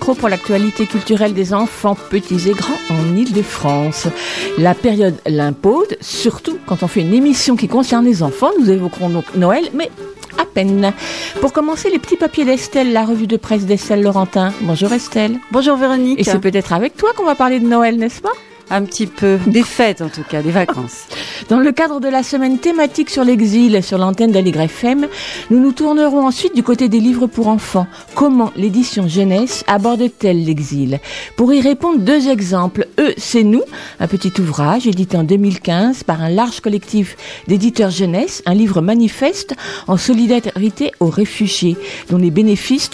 Micro pour l'actualité culturelle des enfants petits et grands en Ile-de-France. La période l'impose, surtout quand on fait une émission qui concerne les enfants. Nous évoquerons donc Noël, mais à peine. Pour commencer, les petits papiers d'Estelle, la revue de presse d'Estelle Laurentin. Bonjour Estelle. Bonjour Véronique. Et c'est peut-être avec toi qu'on va parler de Noël, n'est-ce pas? Un petit peu des fêtes en tout cas, des vacances. Dans le cadre de la semaine thématique sur l'exil sur l'antenne d'Allegre FM, nous nous tournerons ensuite du côté des livres pour enfants. Comment l'édition jeunesse aborde-t-elle l'exil? Pour y répondre, deux exemples. Eux, c'est nous, un petit ouvrage édité en 2015 par un large collectif d'éditeurs jeunesse, un livre manifeste en solidarité aux réfugiés, dont les bénéfices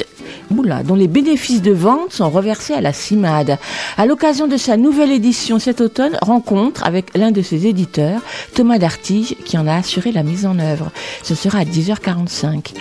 Dont les bénéfices de vente sont reversés à la CIMAD. À l'occasion de sa nouvelle édition cet automne, rencontre avec l'un de ses éditeurs, Thomas Dartige, qui en a assuré la mise en œuvre. Ce sera à 10h45.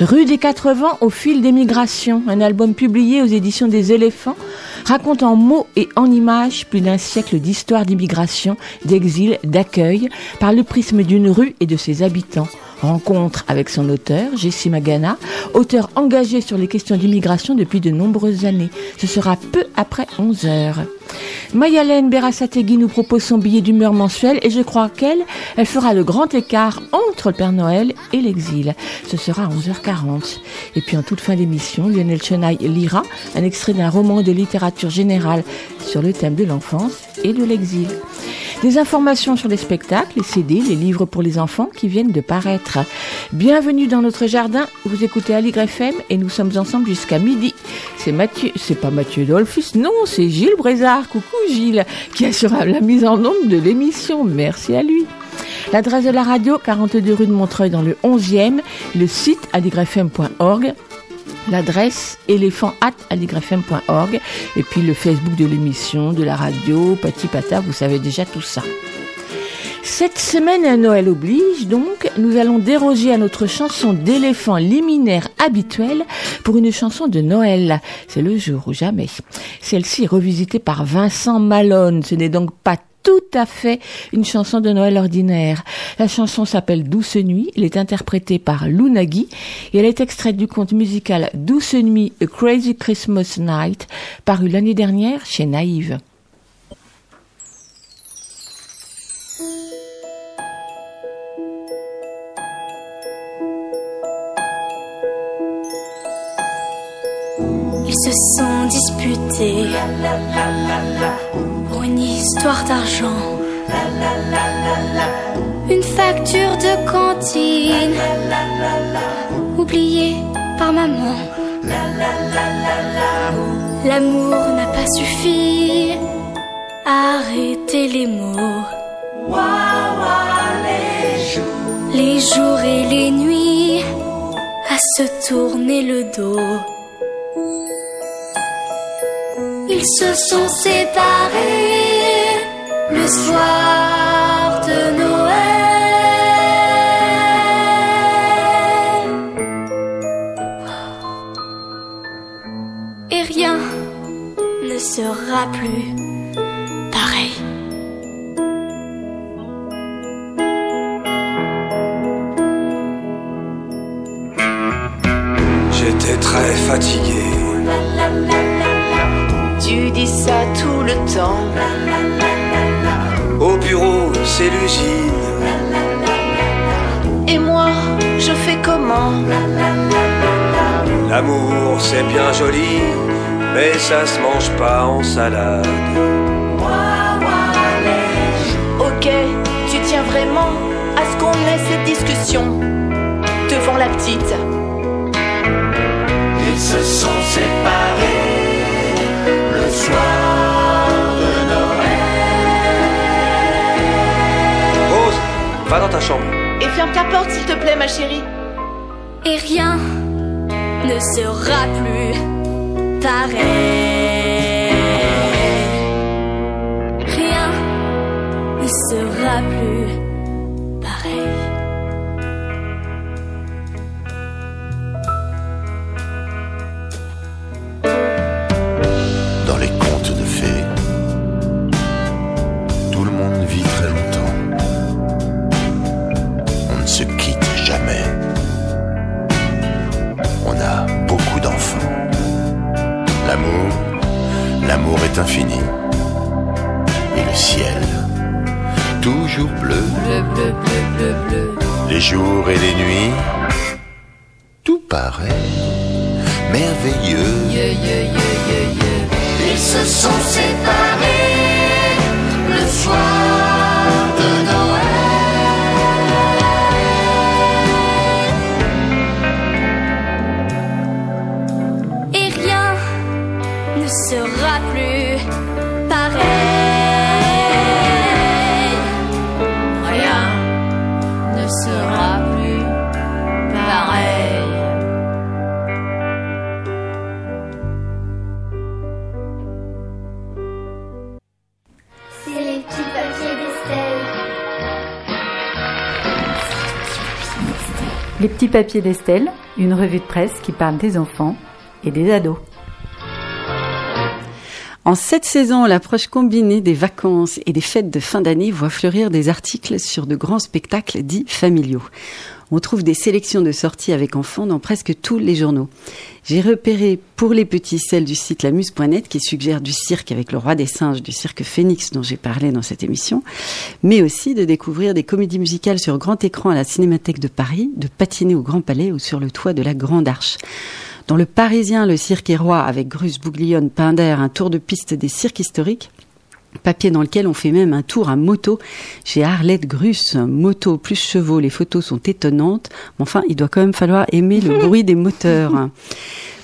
Rue des Quatre Vents au fil des migrations, un album publié aux éditions des éléphants, raconte en mots et en images plus d'un siècle d'histoire d'immigration, d'exil, d'accueil, par le prisme d'une rue et de ses habitants. Rencontre avec son auteur, Jessie Magana, auteur engagé sur les questions d'immigration depuis de nombreuses années. Ce sera peu après 11 heures. Mayalène Berasategui nous propose son billet d'humeur mensuel et je crois qu'elle, elle fera le grand écart entre le Père Noël et l'exil. Ce sera à 11h40. Et puis en toute fin d'émission, Lionel Chenaille lira un extrait d'un roman de littérature générale sur le thème de l'enfance et de l'exil. Des informations sur les spectacles, les CD, les livres pour les enfants qui viennent de paraître. Bienvenue dans notre jardin. Vous écoutez Aligre FM et nous sommes ensemble jusqu'à midi. C'est Mathieu, c'est pas Mathieu Dolphus, non, c'est Gilles Brézard. Coucou Gilles, qui assura la mise en onde de l'émission. Merci à lui. L'adresse de la radio, 42 rue de Montreuil dans le 11e, le site aligrefm.org l'adresse éléphant@aligrefm.org et puis le Facebook de l'émission, de la radio, Pati Pata, vous savez déjà tout ça. Cette semaine Noël oblige donc, nous allons déroger à notre chanson d'éléphant liminaire habituelle pour une chanson de Noël. C'est le jour ou jamais. Celle-ci est revisitée par Vincent Malone. Ce n'est donc pas tout à fait une chanson de Noël ordinaire. La chanson s'appelle Douce Nuit, elle est interprétée par Lou Nagy et elle est extraite du conte musical Douce Nuit, A Crazy Christmas Night, paru l'année dernière chez Naïve. Sont disputés pour une histoire d'argent. Une facture de cantine oubliée par maman. L'amour n'a pas suffi à arrêter les mots. Les jours et les nuits à se tourner le dos. Ils se sont séparés le soir de Noël. Et rien ne sera plus pareil. J'étais très fatigué. Tu dis ça tout le temps. Au bureau, c'est l'usine. Et moi, je fais comment? L'amour, c'est bien joli, mais ça se mange pas en salade. Ok, tu tiens vraiment à ce qu'on ait cette discussion devant la petite. Ils se sont séparés Va dans ta chambre. Et ferme ta porte, s'il te plaît, ma chérie. Et rien ne sera plus pareil. Rien ne sera plus ciel, toujours bleu. Bleu, bleu, bleu, bleu, bleu. Les jours et les nuits, tout paraît merveilleux. Ils se sont séparés le soir petits papiers d'Estelle, une revue de presse qui parle des enfants et des ados. En cette saison, l'approche combinée des vacances et des fêtes de fin d'année voit fleurir des articles sur de grands spectacles dits familiaux. On trouve des sélections de sorties avec enfants dans presque tous les journaux. J'ai repéré pour les petits celles du site lamuse.net qui suggère du cirque avec le roi des singes du cirque Phoenix dont j'ai parlé dans cette émission, mais aussi de découvrir des comédies musicales sur grand écran à la Cinémathèque de Paris, de patiner au Grand Palais ou sur le toit de la Grande Arche. Dans le Parisien, le cirque est roi avec Grus, Bouglione, Pinder, un tour de piste des cirques historiques. Papier dans lequel on fait même un tour à moto chez Arlette Grus. Moto plus chevaux, les photos sont étonnantes. Mais enfin, il doit quand même falloir aimer le bruit des moteurs.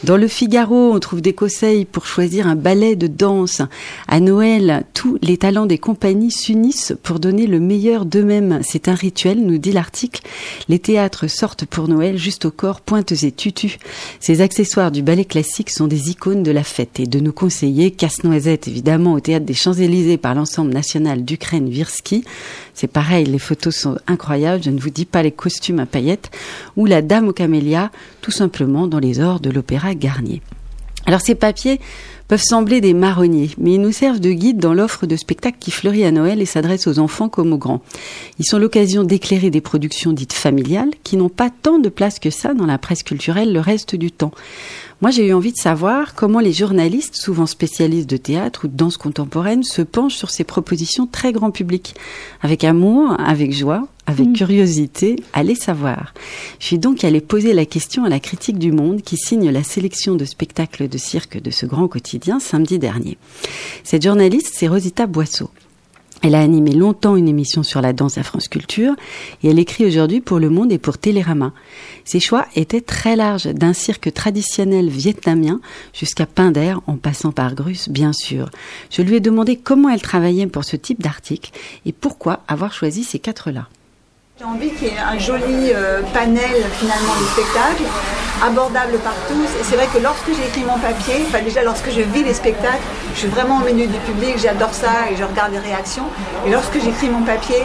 Dans le Figaro, on trouve des conseils pour choisir un ballet de danse. À Noël, tous les talents des compagnies s'unissent pour donner le meilleur d'eux-mêmes. C'est un rituel, nous dit l'article. Les théâtres sortent pour Noël juste au corps, pointes et tutus. Ces accessoires du ballet classique sont des icônes de la fête et de nos conseillers. Casse-noisette, évidemment, au théâtre des Champs-Élysées par l'ensemble national d'Ukraine Virsky. C'est pareil, les photos sont incroyables. Je ne vous dis pas les costumes à paillettes. Ou la Dame aux camélias, tout simplement dans les ors de l'Opéra Garnier. Alors ces papiers peuvent sembler des marronniers, mais ils nous servent de guide dans l'offre de spectacles qui fleurit à Noël et s'adresse aux enfants comme aux grands. Ils sont l'occasion d'éclairer des productions dites familiales qui n'ont pas tant de place que ça dans la presse culturelle le reste du temps. Moi, j'ai eu envie de savoir comment les journalistes, souvent spécialistes de théâtre ou de danse contemporaine, se penchent sur ces propositions très grand public. Avec amour, avec joie, avec curiosité, allez savoir. Je suis donc allée poser la question à la critique du Monde qui signe la sélection de spectacles de cirque de ce grand quotidien samedi dernier. Cette journaliste, c'est Rosita Boisseau. Elle a animé longtemps une émission sur la danse à France Culture et elle écrit aujourd'hui pour Le Monde et pour Télérama. Ses choix étaient très larges, d'un cirque traditionnel vietnamien jusqu'à Pinder en passant par Grus, bien sûr. Je lui ai demandé comment elle travaillait pour ce type d'article et pourquoi avoir choisi ces quatre-là. J'ai envie qu'il y ait un joli euh, panel finalement de spectacles, abordable par tous. Et c'est vrai que lorsque j'écris mon papier, enfin déjà lorsque je vis les spectacles, je suis vraiment au milieu du public, j'adore ça et je regarde les réactions. Et lorsque j'écris mon papier,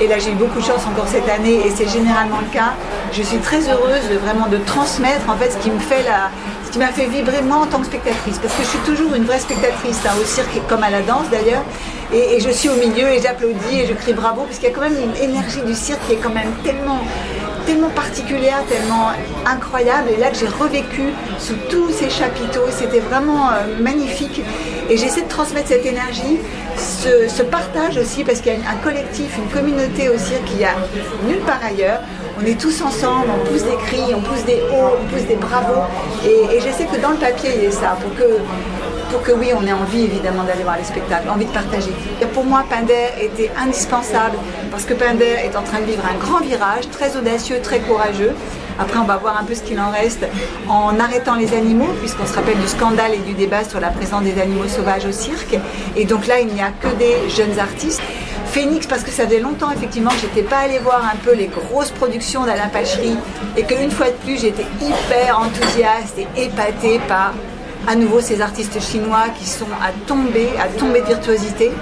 et là j'ai eu beaucoup de chance encore cette année et c'est généralement le cas, je suis très heureuse de vraiment de transmettre en fait ce qui me fait la, ce qui m'a fait vibrer moi en tant que spectatrice. Parce que je suis toujours une vraie spectatrice, hein, au cirque comme à la danse d'ailleurs. Et, et je suis au milieu et j'applaudis et je crie bravo parce qu'il y a quand même une énergie du cirque qui est quand même tellement tellement particulière, tellement incroyable, et là que j'ai revécu sous tous ces chapiteaux, c'était vraiment euh, magnifique. Et j'essaie de transmettre cette énergie, ce, partage aussi, parce qu'il y a un collectif, une communauté au cirque qu'il a nulle part ailleurs. On est tous ensemble, on pousse des cris, on pousse des hauts, on pousse des bravos, et, et j'essaie que dans le papier il y ait ça, pour que pour que oui, on ait envie évidemment d'aller voir les spectacles, envie de partager. Et pour moi, Pinder était indispensable parce que Pinder est en train de vivre un grand virage, très audacieux, très courageux. Après, on va voir un peu ce qu'il en reste en arrêtant les animaux, puisqu'on se rappelle du scandale et du débat sur la présence des animaux sauvages au cirque. Et donc là, il n'y a que des jeunes artistes. Phoenix parce que ça faisait longtemps effectivement que j'étais pas allée voir un peu les grosses productions d'Alain Pachery et qu'une fois de plus j'étais hyper enthousiaste et épatée par à nouveau ces artistes chinois qui sont à tomber, à tomber de virtuosité.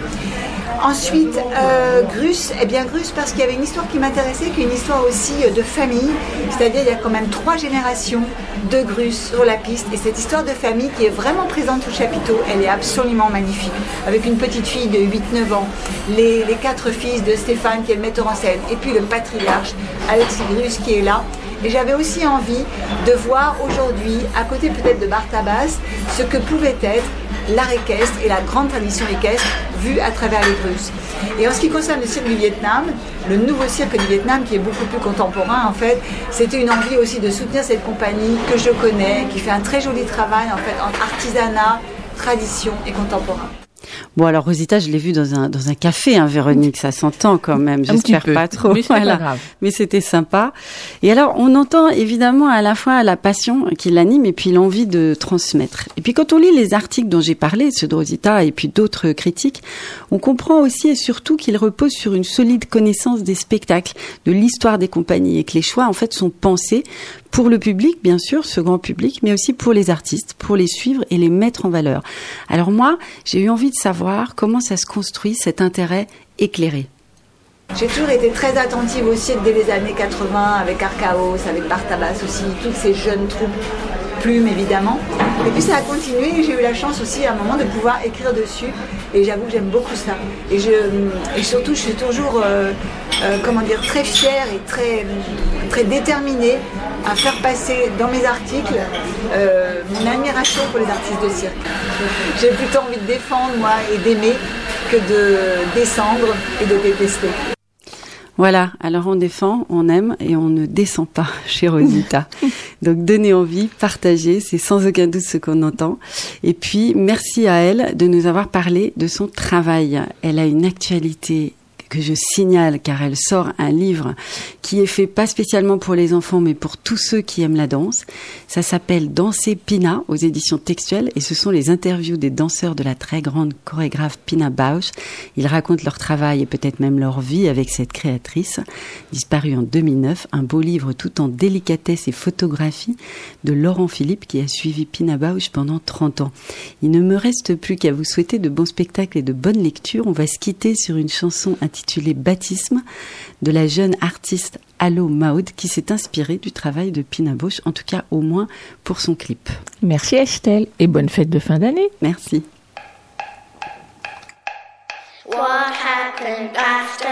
Ensuite, euh, Grus, eh bien Grus parce qu'il y avait une histoire qui m'intéressait, qui est une histoire aussi euh, de famille, c'est-à-dire il y a quand même trois générations de Grus sur la piste, et cette histoire de famille qui est vraiment présente au chapiteau, elle est absolument magnifique, avec une petite fille de 8-9 ans, les, les quatre fils de Stéphane qui est le metteur en scène, et puis le patriarche, Alexis Grus qui est là. Et j'avais aussi envie de voir aujourd'hui, à côté peut-être de Bartabas, ce que pouvait être l'art équestre et la grande tradition équestre vue à travers les Russes. Et en ce qui concerne le cirque du Vietnam, le nouveau cirque du Vietnam qui est beaucoup plus contemporain en fait, c'était une envie aussi de soutenir cette compagnie que je connais, qui fait un très joli travail en fait entre artisanat, tradition et contemporain. Bon, alors Rosita, je l'ai vu dans un dans un café, hein, Véronique, ça s'entend quand même. J'espère pas trop. Mais c'était sympa. Et alors, on entend évidemment à la fois la passion qui l'anime et puis l'envie de transmettre. Et puis quand on lit les articles dont j'ai parlé, ceux de Rosita et puis d'autres critiques, on comprend aussi et surtout qu'ils reposent sur une solide connaissance des spectacles, de l'histoire des compagnies et que les choix en fait sont pensés pour le public, bien sûr, ce grand public, mais aussi pour les artistes, pour les suivre et les mettre en valeur. Alors moi, j'ai eu envie de savoir comment ça se construit cet intérêt éclairé. J'ai toujours été très attentive aussi dès les années 80 avec Archaos, avec Bartabas aussi, toutes ces jeunes troupes, Plume évidemment. Et puis ça a continué j'ai eu la chance aussi à un moment de pouvoir écrire dessus et j'avoue que j'aime beaucoup ça. Et, je, et surtout je suis toujours, euh, euh, comment dire, très fière et très, très déterminée à faire passer dans mes articles euh, mon admiration pour les artistes de cirque. J'ai plutôt envie de défendre moi et d'aimer que de descendre et de détester. Voilà, alors on défend, on aime et on ne descend pas chez Rosita. Donc donnez envie, partagez, c'est sans aucun doute ce qu'on entend. Et puis merci à elle de nous avoir parlé de son travail. Elle a une actualité que je signale car elle sort un livre qui est fait pas spécialement pour les enfants mais pour tous ceux qui aiment la danse. Ça s'appelle Danser Pina aux éditions textuelles et ce sont les interviews des danseurs de la très grande chorégraphe Pina Bausch. Ils racontent leur travail et peut-être même leur vie avec cette créatrice disparue en 2009. Un beau livre tout en délicatesse et photographie de Laurent Philippe qui a suivi Pina Bausch pendant 30 ans. Il ne me reste plus qu'à vous souhaiter de bons spectacles et de bonnes lectures. On va se quitter sur une chanson intitulée Baptisme de la jeune artiste Allo Maud qui s'est inspirée du travail de Pina Bausch, en tout cas au moins pour son clip. Merci Estelle et bonne fête de fin d'année. Merci. What happened after?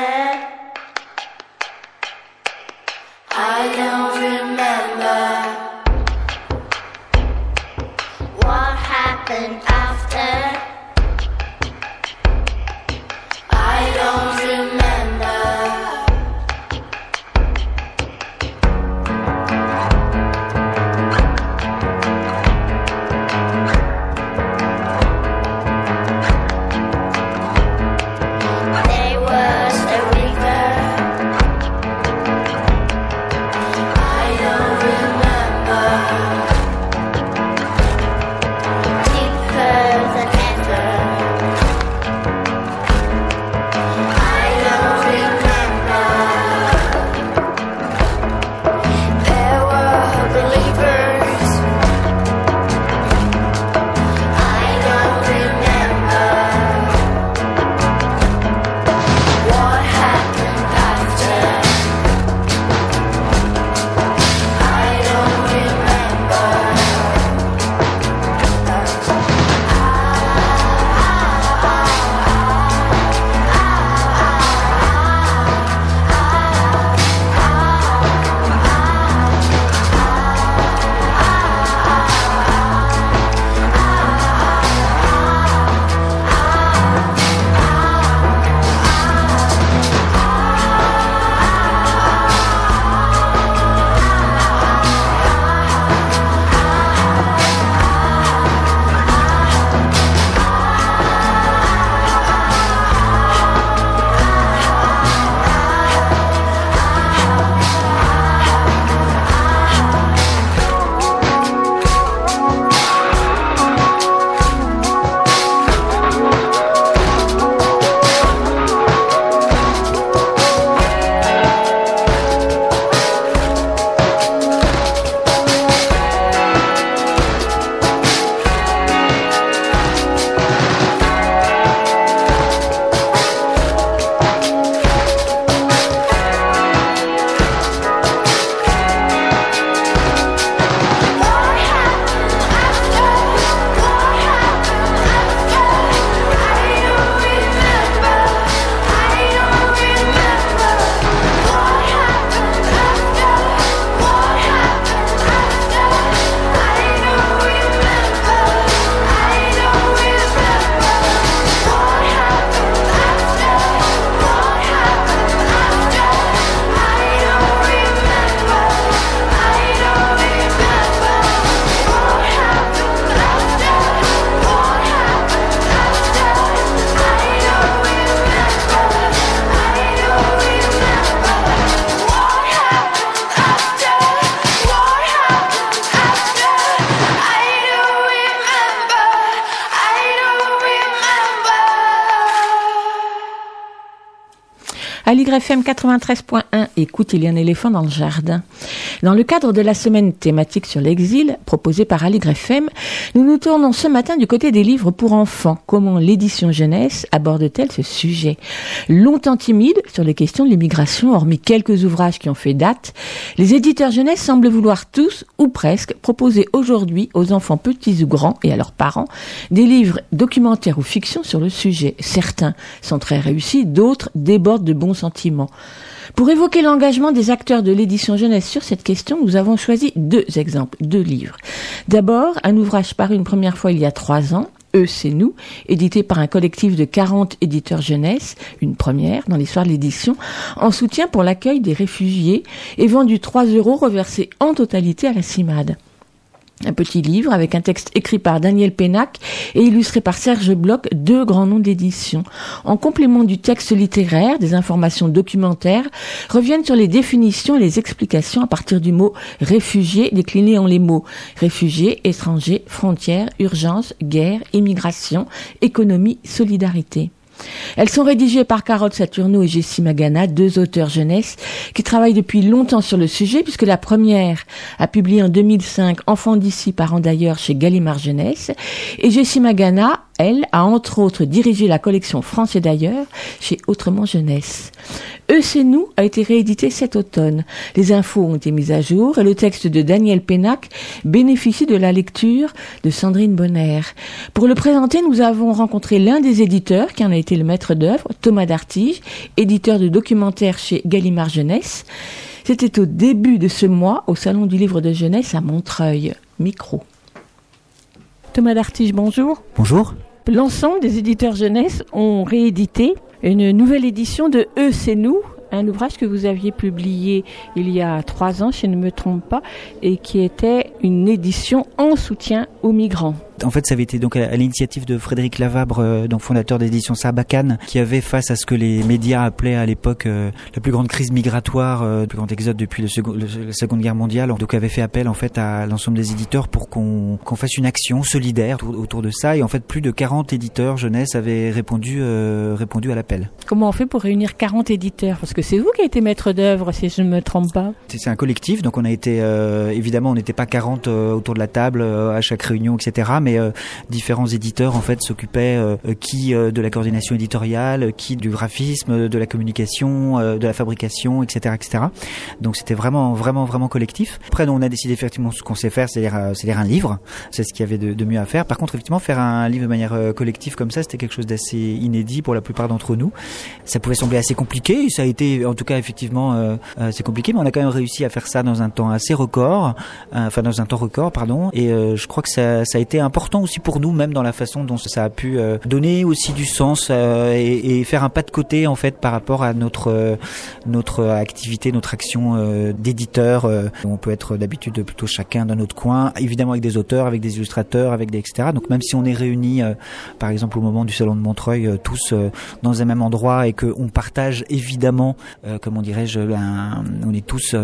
I don't remember. What happened after? À l'YFM 93.1, écoute, il y a un éléphant dans le jardin. Dans le cadre de la semaine thématique sur l'exil, proposée par AligrefM, nous nous tournons ce matin du côté des livres pour enfants. Comment l'édition jeunesse aborde-t-elle ce sujet? Longtemps timide sur les questions de l'immigration, hormis quelques ouvrages qui ont fait date, les éditeurs jeunesse semblent vouloir tous, ou presque, proposer aujourd'hui aux enfants petits ou grands et à leurs parents des livres documentaires ou fiction sur le sujet. Certains sont très réussis, d'autres débordent de bons sentiments. Pour évoquer l'engagement des acteurs de l'édition jeunesse sur cette question, nous avons choisi deux exemples, deux livres. D'abord, un ouvrage paru une première fois il y a trois ans, Eux, c'est nous, édité par un collectif de 40 éditeurs jeunesse, une première dans l'histoire de l'édition, en soutien pour l'accueil des réfugiés et vendu 3 euros reversés en totalité à la CIMAD. Un petit livre avec un texte écrit par Daniel Pénac et illustré par Serge Bloch, deux grands noms d'édition. En complément du texte littéraire, des informations documentaires reviennent sur les définitions et les explications à partir du mot réfugié décliné en les mots réfugiés, étrangers, frontières, urgence, guerre, immigration, économie, solidarité. Elles sont rédigées par Carole Saturno et Jessie Magana, deux auteurs jeunesse qui travaillent depuis longtemps sur le sujet puisque la première a publié en 2005 Enfants d'ici, parents d'ailleurs chez Gallimard Jeunesse. Et Jessie Magana elle, a entre autres dirigé la collection France et d'ailleurs chez Autrement Jeunesse. Eux, c'est nous a été réédité cet automne. Les infos ont été mises à jour et le texte de Daniel Pénac bénéficie de la lecture de Sandrine Bonner. Pour le présenter, nous avons rencontré l'un des éditeurs qui en a été le maître d'œuvre, Thomas Dartige, éditeur de documentaires chez Gallimard Jeunesse. C'était au début de ce mois au Salon du Livre de Jeunesse à Montreuil. Micro. Thomas Dartige, bonjour. Bonjour. L'ensemble des éditeurs jeunesse ont réédité une nouvelle édition de Eux, c'est nous, un ouvrage que vous aviez publié il y a trois ans, si je ne me trompe pas, et qui était une édition en soutien aux migrants en fait, ça avait été donc à, l'initiative de Frédéric Lavabre, euh, donc fondateur d'édition Sarbacane, qui avait face à ce que les médias appelaient à l'époque euh, la plus grande crise migratoire, euh, le plus grand exode depuis le la Seconde Guerre mondiale, donc avait fait appel en fait à l'ensemble des éditeurs pour qu'on fasse une action solidaire autour, de ça. Et en fait, plus de 40 éditeurs jeunesse avaient répondu répondu à l'appel. Comment on fait pour réunir 40 éditeurs? Parce que c'est vous qui avez été maître d'œuvre, si je ne me trompe pas. C'est un collectif, donc on a été évidemment on n'était pas 40 autour de la table à chaque réunion, etc. Mais euh, différents éditeurs en fait s'occupaient euh, qui euh, de la coordination éditoriale, qui du graphisme, de la communication, de la fabrication, etc., etc. Donc c'était vraiment, vraiment, vraiment collectif. Après, on a décidé effectivement ce qu'on sait faire, c'est-à-dire, un livre. C'est ce qu'il y avait de, mieux à faire. Par contre, effectivement, faire un livre de manière collective comme ça, c'était quelque chose d'assez inédit pour la plupart d'entre nous. Ça pouvait sembler assez compliqué. Ça a été, en tout cas, effectivement, euh, assez compliqué, mais on a quand même réussi à faire ça dans un temps assez record, enfin dans un temps record, pardon. Et je crois que ça, ça a été important important aussi pour nous, même dans la façon dont ça a pu euh, donner aussi du sens euh, et, et, faire un pas de côté en fait par rapport à notre euh, notre activité, notre action d'éditeur. on peut être d'habitude plutôt chacun dans notre coin, évidemment avec des auteurs, avec des illustrateurs, avec des etc. Donc même si on est réunis, par exemple au moment du salon de Montreuil, tous dans un même endroit et que on partage évidemment, comment dirais-je, on est tous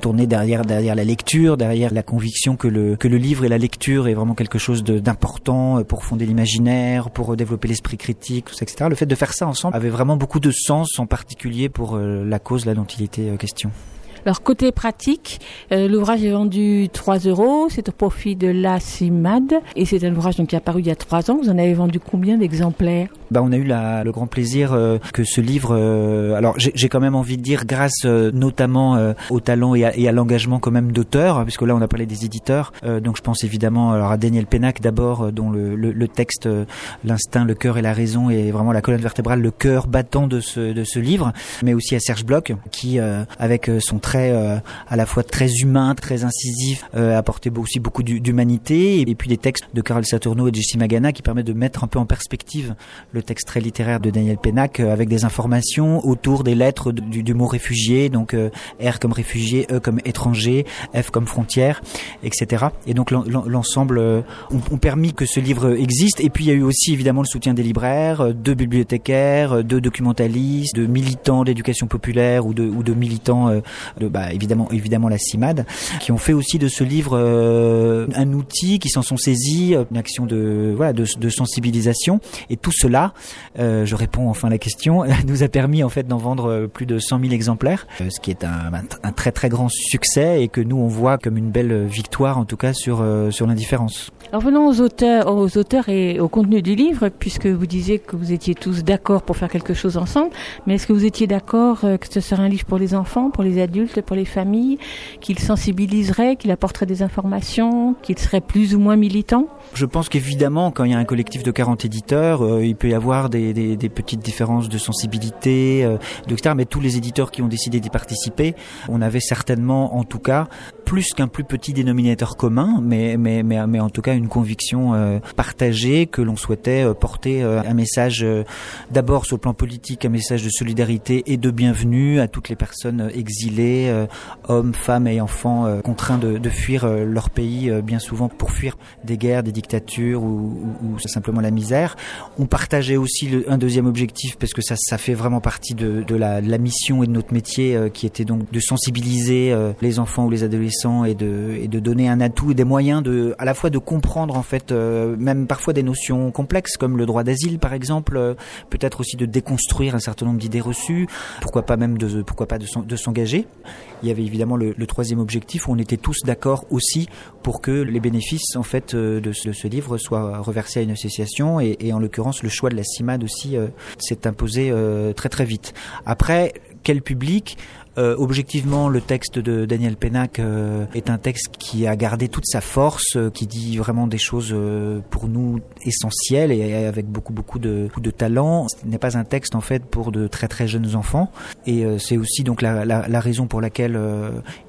tournés derrière derrière la lecture, derrière la conviction que le que le livre et la lecture est vraiment quelque chose d'important euh, pour fonder l'imaginaire, pour développer l'esprit critique, etc. Le fait de faire ça ensemble avait vraiment beaucoup de sens, en particulier pour euh, la cause là dont il était euh, question. Alors côté pratique, l'ouvrage est vendu 3 euros, c'est au profit de la CIMAD et c'est un ouvrage donc qui est apparu il y a 3 ans. Vous en avez vendu combien d'exemplaires bah, on a eu la, le grand plaisir euh, que ce livre, euh, alors j'ai quand même envie de dire grâce euh, notamment au talent et à, à l'engagement quand même d'auteurs, puisque là on a parlé des éditeurs, donc je pense évidemment alors à Daniel Pénac d'abord, dont le, le, le texte, l'instinct, le cœur et la raison est vraiment la colonne vertébrale, le cœur battant de ce, de ce livre, mais aussi à Serge Bloch, qui avec son trait à la fois très humain, très incisif, apportait aussi beaucoup d'humanité, et puis des textes de Carole Saturno et de Jessie Magana qui permettent de mettre un peu en perspective le texte très littéraire de Daniel Pénac euh, avec des informations autour des lettres du, mot réfugié, donc euh, R comme réfugié, E comme étranger, F comme frontière, etc. Et donc l'ensemble euh, ont, permis que ce livre existe. Et puis il y a eu aussi évidemment le soutien des libraires, de bibliothécaires, de documentalistes, de militants d'éducation populaire ou de, ou de militants de, bah, évidemment, évidemment la CIMAD, qui ont fait aussi de ce livre euh, un outil, qui s'en sont saisis, euh, une action de, voilà, de, sensibilisation. Et tout cela, euh, je réponds enfin à la question, nous a permis en fait d'en vendre plus de 100 000 exemplaires, ce qui est un, un, très très grand succès et que nous on voit comme une belle victoire en tout cas sur, sur l'indifférence. Alors venons aux auteurs, et au contenu du livre, puisque vous disiez que vous étiez tous d'accord pour faire quelque chose ensemble. Mais est-ce que vous étiez d'accord euh, que ce serait un livre pour les enfants, pour les adultes, pour les familles, qu'il sensibiliserait, qu'il apporterait des informations, qu'il serait plus ou moins militant? Je pense qu'évidemment, quand il y a un collectif de 40 éditeurs, euh, il peut y avoir des, petites différences de sensibilité, euh, etc. Mais tous les éditeurs qui ont décidé d'y participer, on avait certainement, en tout cas, plus qu'un plus petit dénominateur commun, mais, mais en tout cas une conviction euh, partagée que l'on souhaitait euh, porter euh, un message d'abord sur le plan politique, un message de solidarité et de bienvenue à toutes les personnes exilées, hommes, femmes et enfants contraints de, fuir leur pays, bien souvent pour fuir des guerres, des dictatures ou, simplement la misère. On partageait aussi un deuxième objectif parce que ça, ça fait vraiment partie de, la, mission et de notre métier qui était donc de sensibiliser les enfants ou les adolescents et de, et de donner un atout et des moyens de, à la fois de comprendre en fait euh, même parfois des notions complexes comme le droit d'asile par exemple, euh, peut-être aussi de déconstruire un certain nombre d'idées reçues, pourquoi pas même de, pourquoi pas de, s'en- de s'engager. Il y avait évidemment le, troisième objectif où on était tous d'accord aussi pour que les bénéfices en fait euh, de ce, livre soient reversés à une association et, en l'occurrence le choix de la CIMAD aussi s'est imposé très très vite. Après quel public? Euh, objectivement, le texte de Daniel Pénac euh, est un texte qui a gardé toute sa force, euh, qui dit vraiment des choses euh, pour nous essentielles et, avec beaucoup beaucoup de, talent. Ce n'est pas un texte en fait pour de très très jeunes enfants. Et c'est aussi donc la, la, raison pour laquelle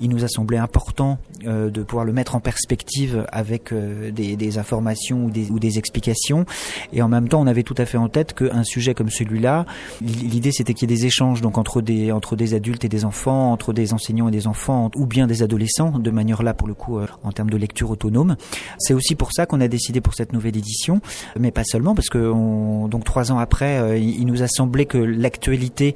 il nous a semblé important de pouvoir le mettre en perspective avec des, informations ou des, explications. Et en même temps on avait tout à fait en tête qu'un sujet comme celui-là, l'idée c'était qu'il y ait des échanges donc entre des adultes et des enfants entre des enseignants et des enfants, ou bien des adolescents, de manière là pour le coup euh, en termes de lecture autonome. C'est aussi pour ça qu'on a décidé pour cette nouvelle édition, mais pas seulement parce que on, donc trois ans après, euh, il nous a semblé que l'actualité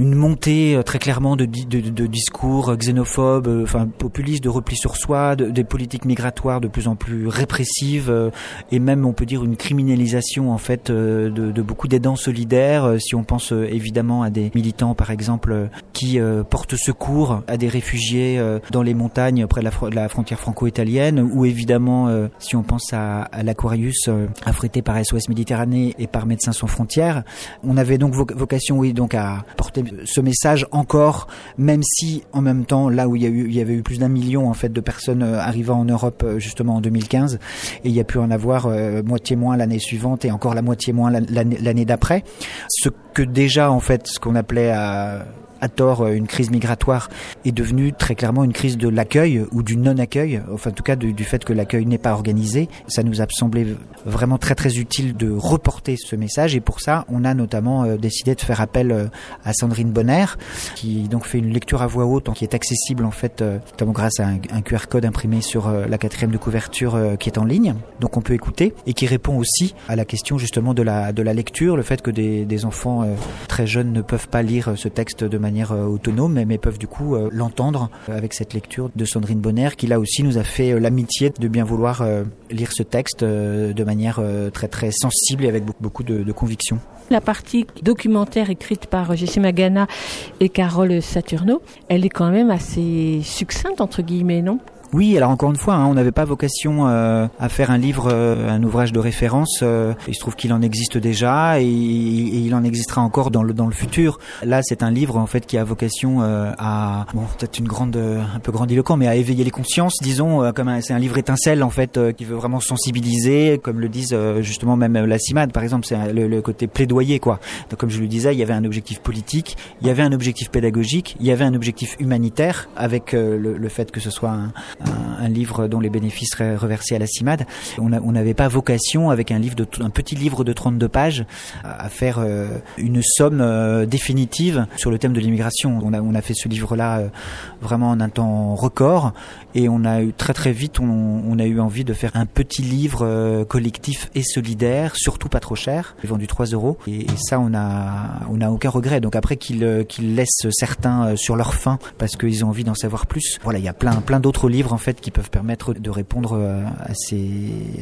une montée euh, très clairement de, de, de discours xénophobes, euh, enfin populistes, de repli sur soi, de, des politiques migratoires de plus en plus répressives, euh, et même on peut dire une criminalisation en fait euh, de, de beaucoup d'aidants solidaires. euh, Si on pense euh, évidemment à des militants par exemple euh, qui euh, portent secours à des réfugiés euh, dans les montagnes près de la, de la frontière franco-italienne, ou évidemment euh, si on pense à, à l'Aquarius euh, affrété par SOS Méditerranée et par Médecins sans frontières, on avait donc voc- vocation oui donc à porter ce message encore, même si en même temps là où il y avait eu plus d'un million en fait de personnes euh, arrivant en Europe euh, justement en 2015 et il y a pu en avoir euh, moitié moins l'année suivante et encore la moitié moins l'an- l'année l'année d'après. Ce que déjà en fait ce qu'on appelait à à tort euh, une crise migratoire est devenue très clairement une crise de l'accueil ou du non-accueil, enfin en tout cas du, fait que l'accueil n'est pas organisé. Ça nous a semblé vraiment très très utile de reporter ce message et pour ça on a notamment euh, décidé de faire appel euh, à Sandrine Bonner qui donc fait une lecture à voix haute qui est accessible en fait notamment grâce à un, QR code imprimé sur la quatrième de couverture qui est en ligne donc on peut écouter et qui répond aussi à la question justement de la de la lecture le fait que des, enfants très jeunes ne peuvent pas lire ce texte de manière euh, autonome mais, peuvent du coup euh, l'entendre euh, avec cette lecture de Sandrine Bonner qui là aussi nous a fait l'amitié de bien vouloir lire ce texte de manière très très sensible et avec beaucoup, de, de conviction. La partie documentaire écrite par Jessie Magana et Carole Saturno, elle est quand même assez succincte, entre guillemets, non? Oui, alors encore une fois, hein, on n'avait pas vocation euh, à faire un livre, euh, un ouvrage de référence. euh, il se trouve qu'il en existe déjà et, il en existera encore dans le dans le futur. Là, c'est un livre en fait qui a vocation euh, à, bon, peut-être une grande, euh, un peu grandiloquent, mais à éveiller les consciences, disons, euh, comme c'est un livre étincelle en fait qui veut vraiment sensibiliser, comme le disent justement même la CIMAD par exemple, c'est le, le côté plaidoyer quoi. Donc comme je le disais, il y avait un objectif politique, il y avait un objectif pédagogique, il y avait un objectif humanitaire avec le, le fait que ce soit un, un- livre dont les bénéfices seraient reversés à la CIMAD. On n'avait pas vocation, avec un livre de, un petit livre de 32 pages, à faire euh, une somme euh, définitive sur le thème de l'immigration. On a, fait ce livre-là euh, vraiment en un temps record et on a eu très très vite, on, a eu envie de faire un petit livre collectif et solidaire, surtout pas trop cher, vendu 3 euros. Et, ça, on a, on a aucun regret. Donc après qu'ils qu'ils laissent certains sur leur faim parce qu'ils ont envie d'en savoir plus. Voilà, il y a plein plein d'autres livres en fait qui peuvent permettre de répondre euh, à ces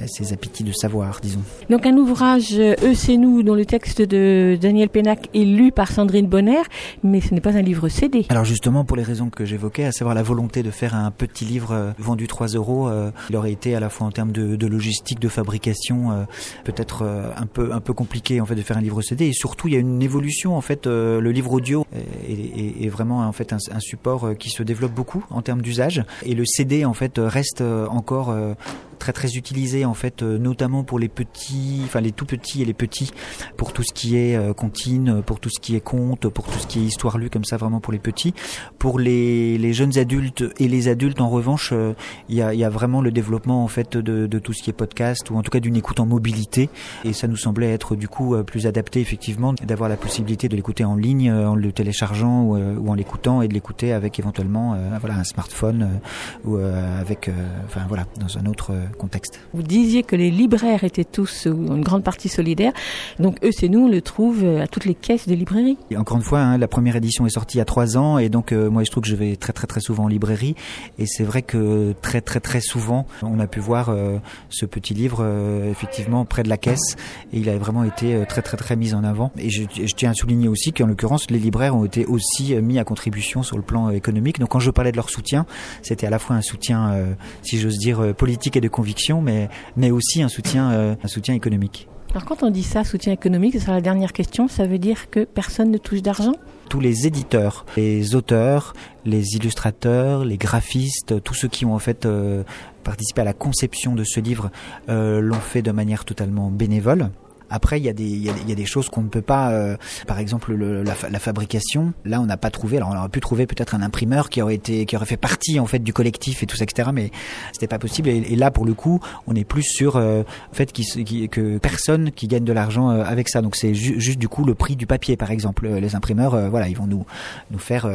à ces appétits de savoir, disons. Donc un ouvrage Eux c'est nous dont le texte de Daniel Pénac est lu par Sandrine Bonner, mais ce n'est pas un livre CD. Alors justement, pour les raisons que j'évoquais, à savoir la volonté de faire un petit livre euh, vendu 3 euros, euh, il aurait été à la fois en termes de, de logistique, de fabrication, euh, peut-être euh, un peu un peu compliqué en fait de faire un livre CD. Et surtout, il y a une évolution en fait. le livre audio est, est- est vraiment en fait un, un support qui se développe beaucoup en termes d'usage. Et le CD en fait reste euh, encore euh, très très utilisé en fait euh, notamment pour les petits enfin les tout petits et les petits pour tout ce qui est euh, comptine pour tout ce qui est conte pour tout ce qui est histoire lue comme ça vraiment pour les petits. Pour les, les jeunes adultes et les adultes en revanche euh, il y, a, y a vraiment le développement en fait de, de tout ce qui est podcast ou en tout cas d'une écoute en mobilité. Et ça nous semblait être du coup plus adapté effectivement d'avoir la possibilité de l'écouter en ligne en le téléchargeant ou, en l'écoutant et de l'écouter avec éventuellement voilà un smartphone ou avec enfin voilà dans un autre contexte. Vous disiez que les libraires étaient tous, ou une grande partie solidaires, donc Eux c'est nous, on le trouve euh, à toutes les caisses de librairie. Et encore une fois, hein, la première édition est sortie il y a trois ans et donc euh, moi je trouve que je vais très très très souvent en librairie. Et c'est vrai que très très très souvent on a pu voir euh, ce petit livre euh, effectivement près de la caisse. Et il a vraiment été euh, très très très mis en avant. Et je, je tiens à souligner aussi qu'en l'occurrence les libraires ont été aussi euh, mis à contribution sur le plan euh, économique. Donc quand je parlais de leur soutien c'était à la fois un soutien euh, si j'ose dire euh, politique et de conviction mais mais aussi un soutien euh, un soutien économique. Alors quand on dit ça, soutien économique, ce sera la dernière question, ça veut dire que personne ne touche d'argent? Tous les éditeurs, les auteurs, les illustrateurs, les graphistes, tous ceux qui ont en fait euh, participé à la conception de ce livre euh, l'ont fait de manière totalement bénévole. Après, il y a des, il y a, il y a des choses qu'on ne peut pas, euh, par exemple le, la, fa- la fabrication. Là, on n'a pas trouvé. Alors, on aurait pu trouver peut-être un imprimeur qui aurait été, qui aurait fait partie en fait du collectif et tout ça, etc. Mais c'était pas possible. Et, et là, pour le coup, on est plus sur euh, en fait qui, qui- que personne qui gagne de l'argent euh, avec ça. Donc, c'est ju- juste du coup le prix du papier, par exemple. Euh, Les imprimeurs, euh, voilà, ils vont nous nous faire,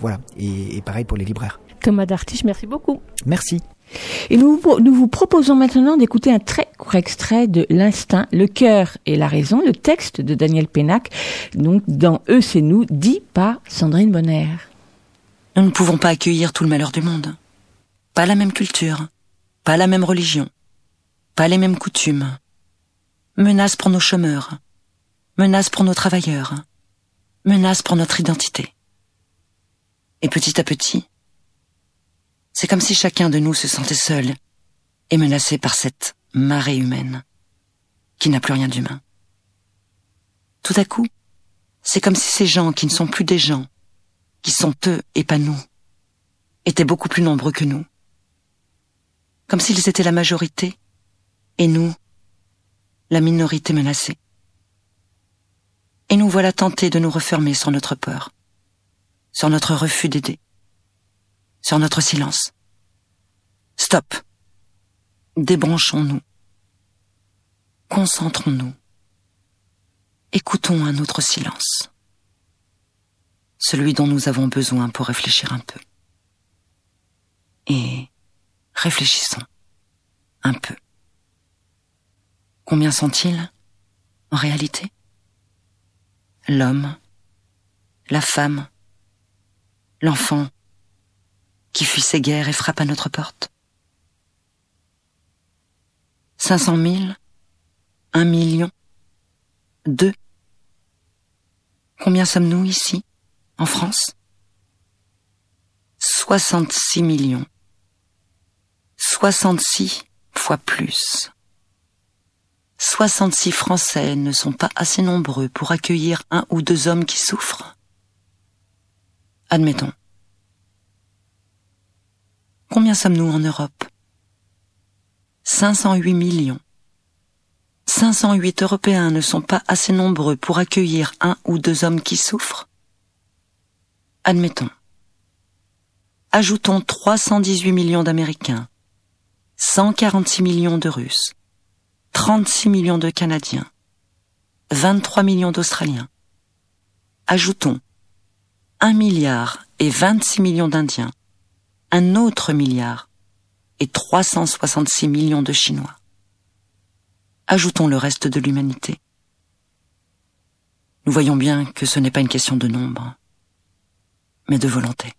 voilà. Et, et pareil pour les libraires. Thomas Dartiche, merci beaucoup. Merci. Et nous, vous- proposons maintenant d'écouter un très court extrait de L'instinct, le cœur et la raison, le texte de Daniel Pénac, donc dans Eux c'est nous, dit par Sandrine Bonner. Nous ne pouvons pas accueillir tout le malheur du monde. Pas la même culture, pas la même religion, pas les mêmes coutumes. Menace pour nos chômeurs, menace pour nos travailleurs, menace pour notre identité. Et petit à petit, c'est comme si chacun de nous se sentait seul et menacé par cette marée humaine qui n'a plus rien d'humain. Tout à coup, c'est comme si ces gens qui ne sont plus des gens, qui sont eux et pas nous, étaient beaucoup plus nombreux que nous. Comme s'ils étaient la majorité, et nous, la minorité menacée. Et nous voilà tentés de nous refermer sur notre peur, sur notre refus d'aider, sur notre silence. Stop. Débranchons-nous. Concentrons-nous. Écoutons un autre silence celui dont nous avons besoin pour réfléchir un peu. Et réfléchissons un peu. Combien sont-ils en réalité? L'homme, la femme, l'enfant qui fuit ces guerres et frappe à notre porte. Cinq cent mille Un million Deux Combien sommes-nous ici en France? 66 millions. 66 fois plus. 66 Français ne sont pas assez nombreux pour accueillir un ou deux hommes qui souffrent Admettons. Combien sommes-nous en Europe? 508 millions. 508 Européens ne sont pas assez nombreux pour accueillir un ou deux hommes qui souffrent? Admettons. Ajoutons 318 millions d'Américains, 146 millions de Russes, 36 millions de Canadiens, 23 millions d'Australiens. Ajoutons 1 milliard et 26 millions d'Indiens, un autre milliard et 366 millions de Chinois. Ajoutons le reste de l'humanité. Nous voyons bien que ce n'est pas une question de nombre, mais de volonté.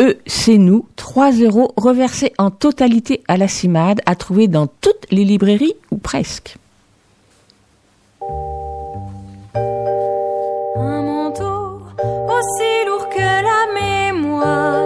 Eux, c'est nous, 3 euros reversés en totalité à la CIMAD, à trouver dans toutes les librairies ou presque. Un manteau aussi lourd que la mémoire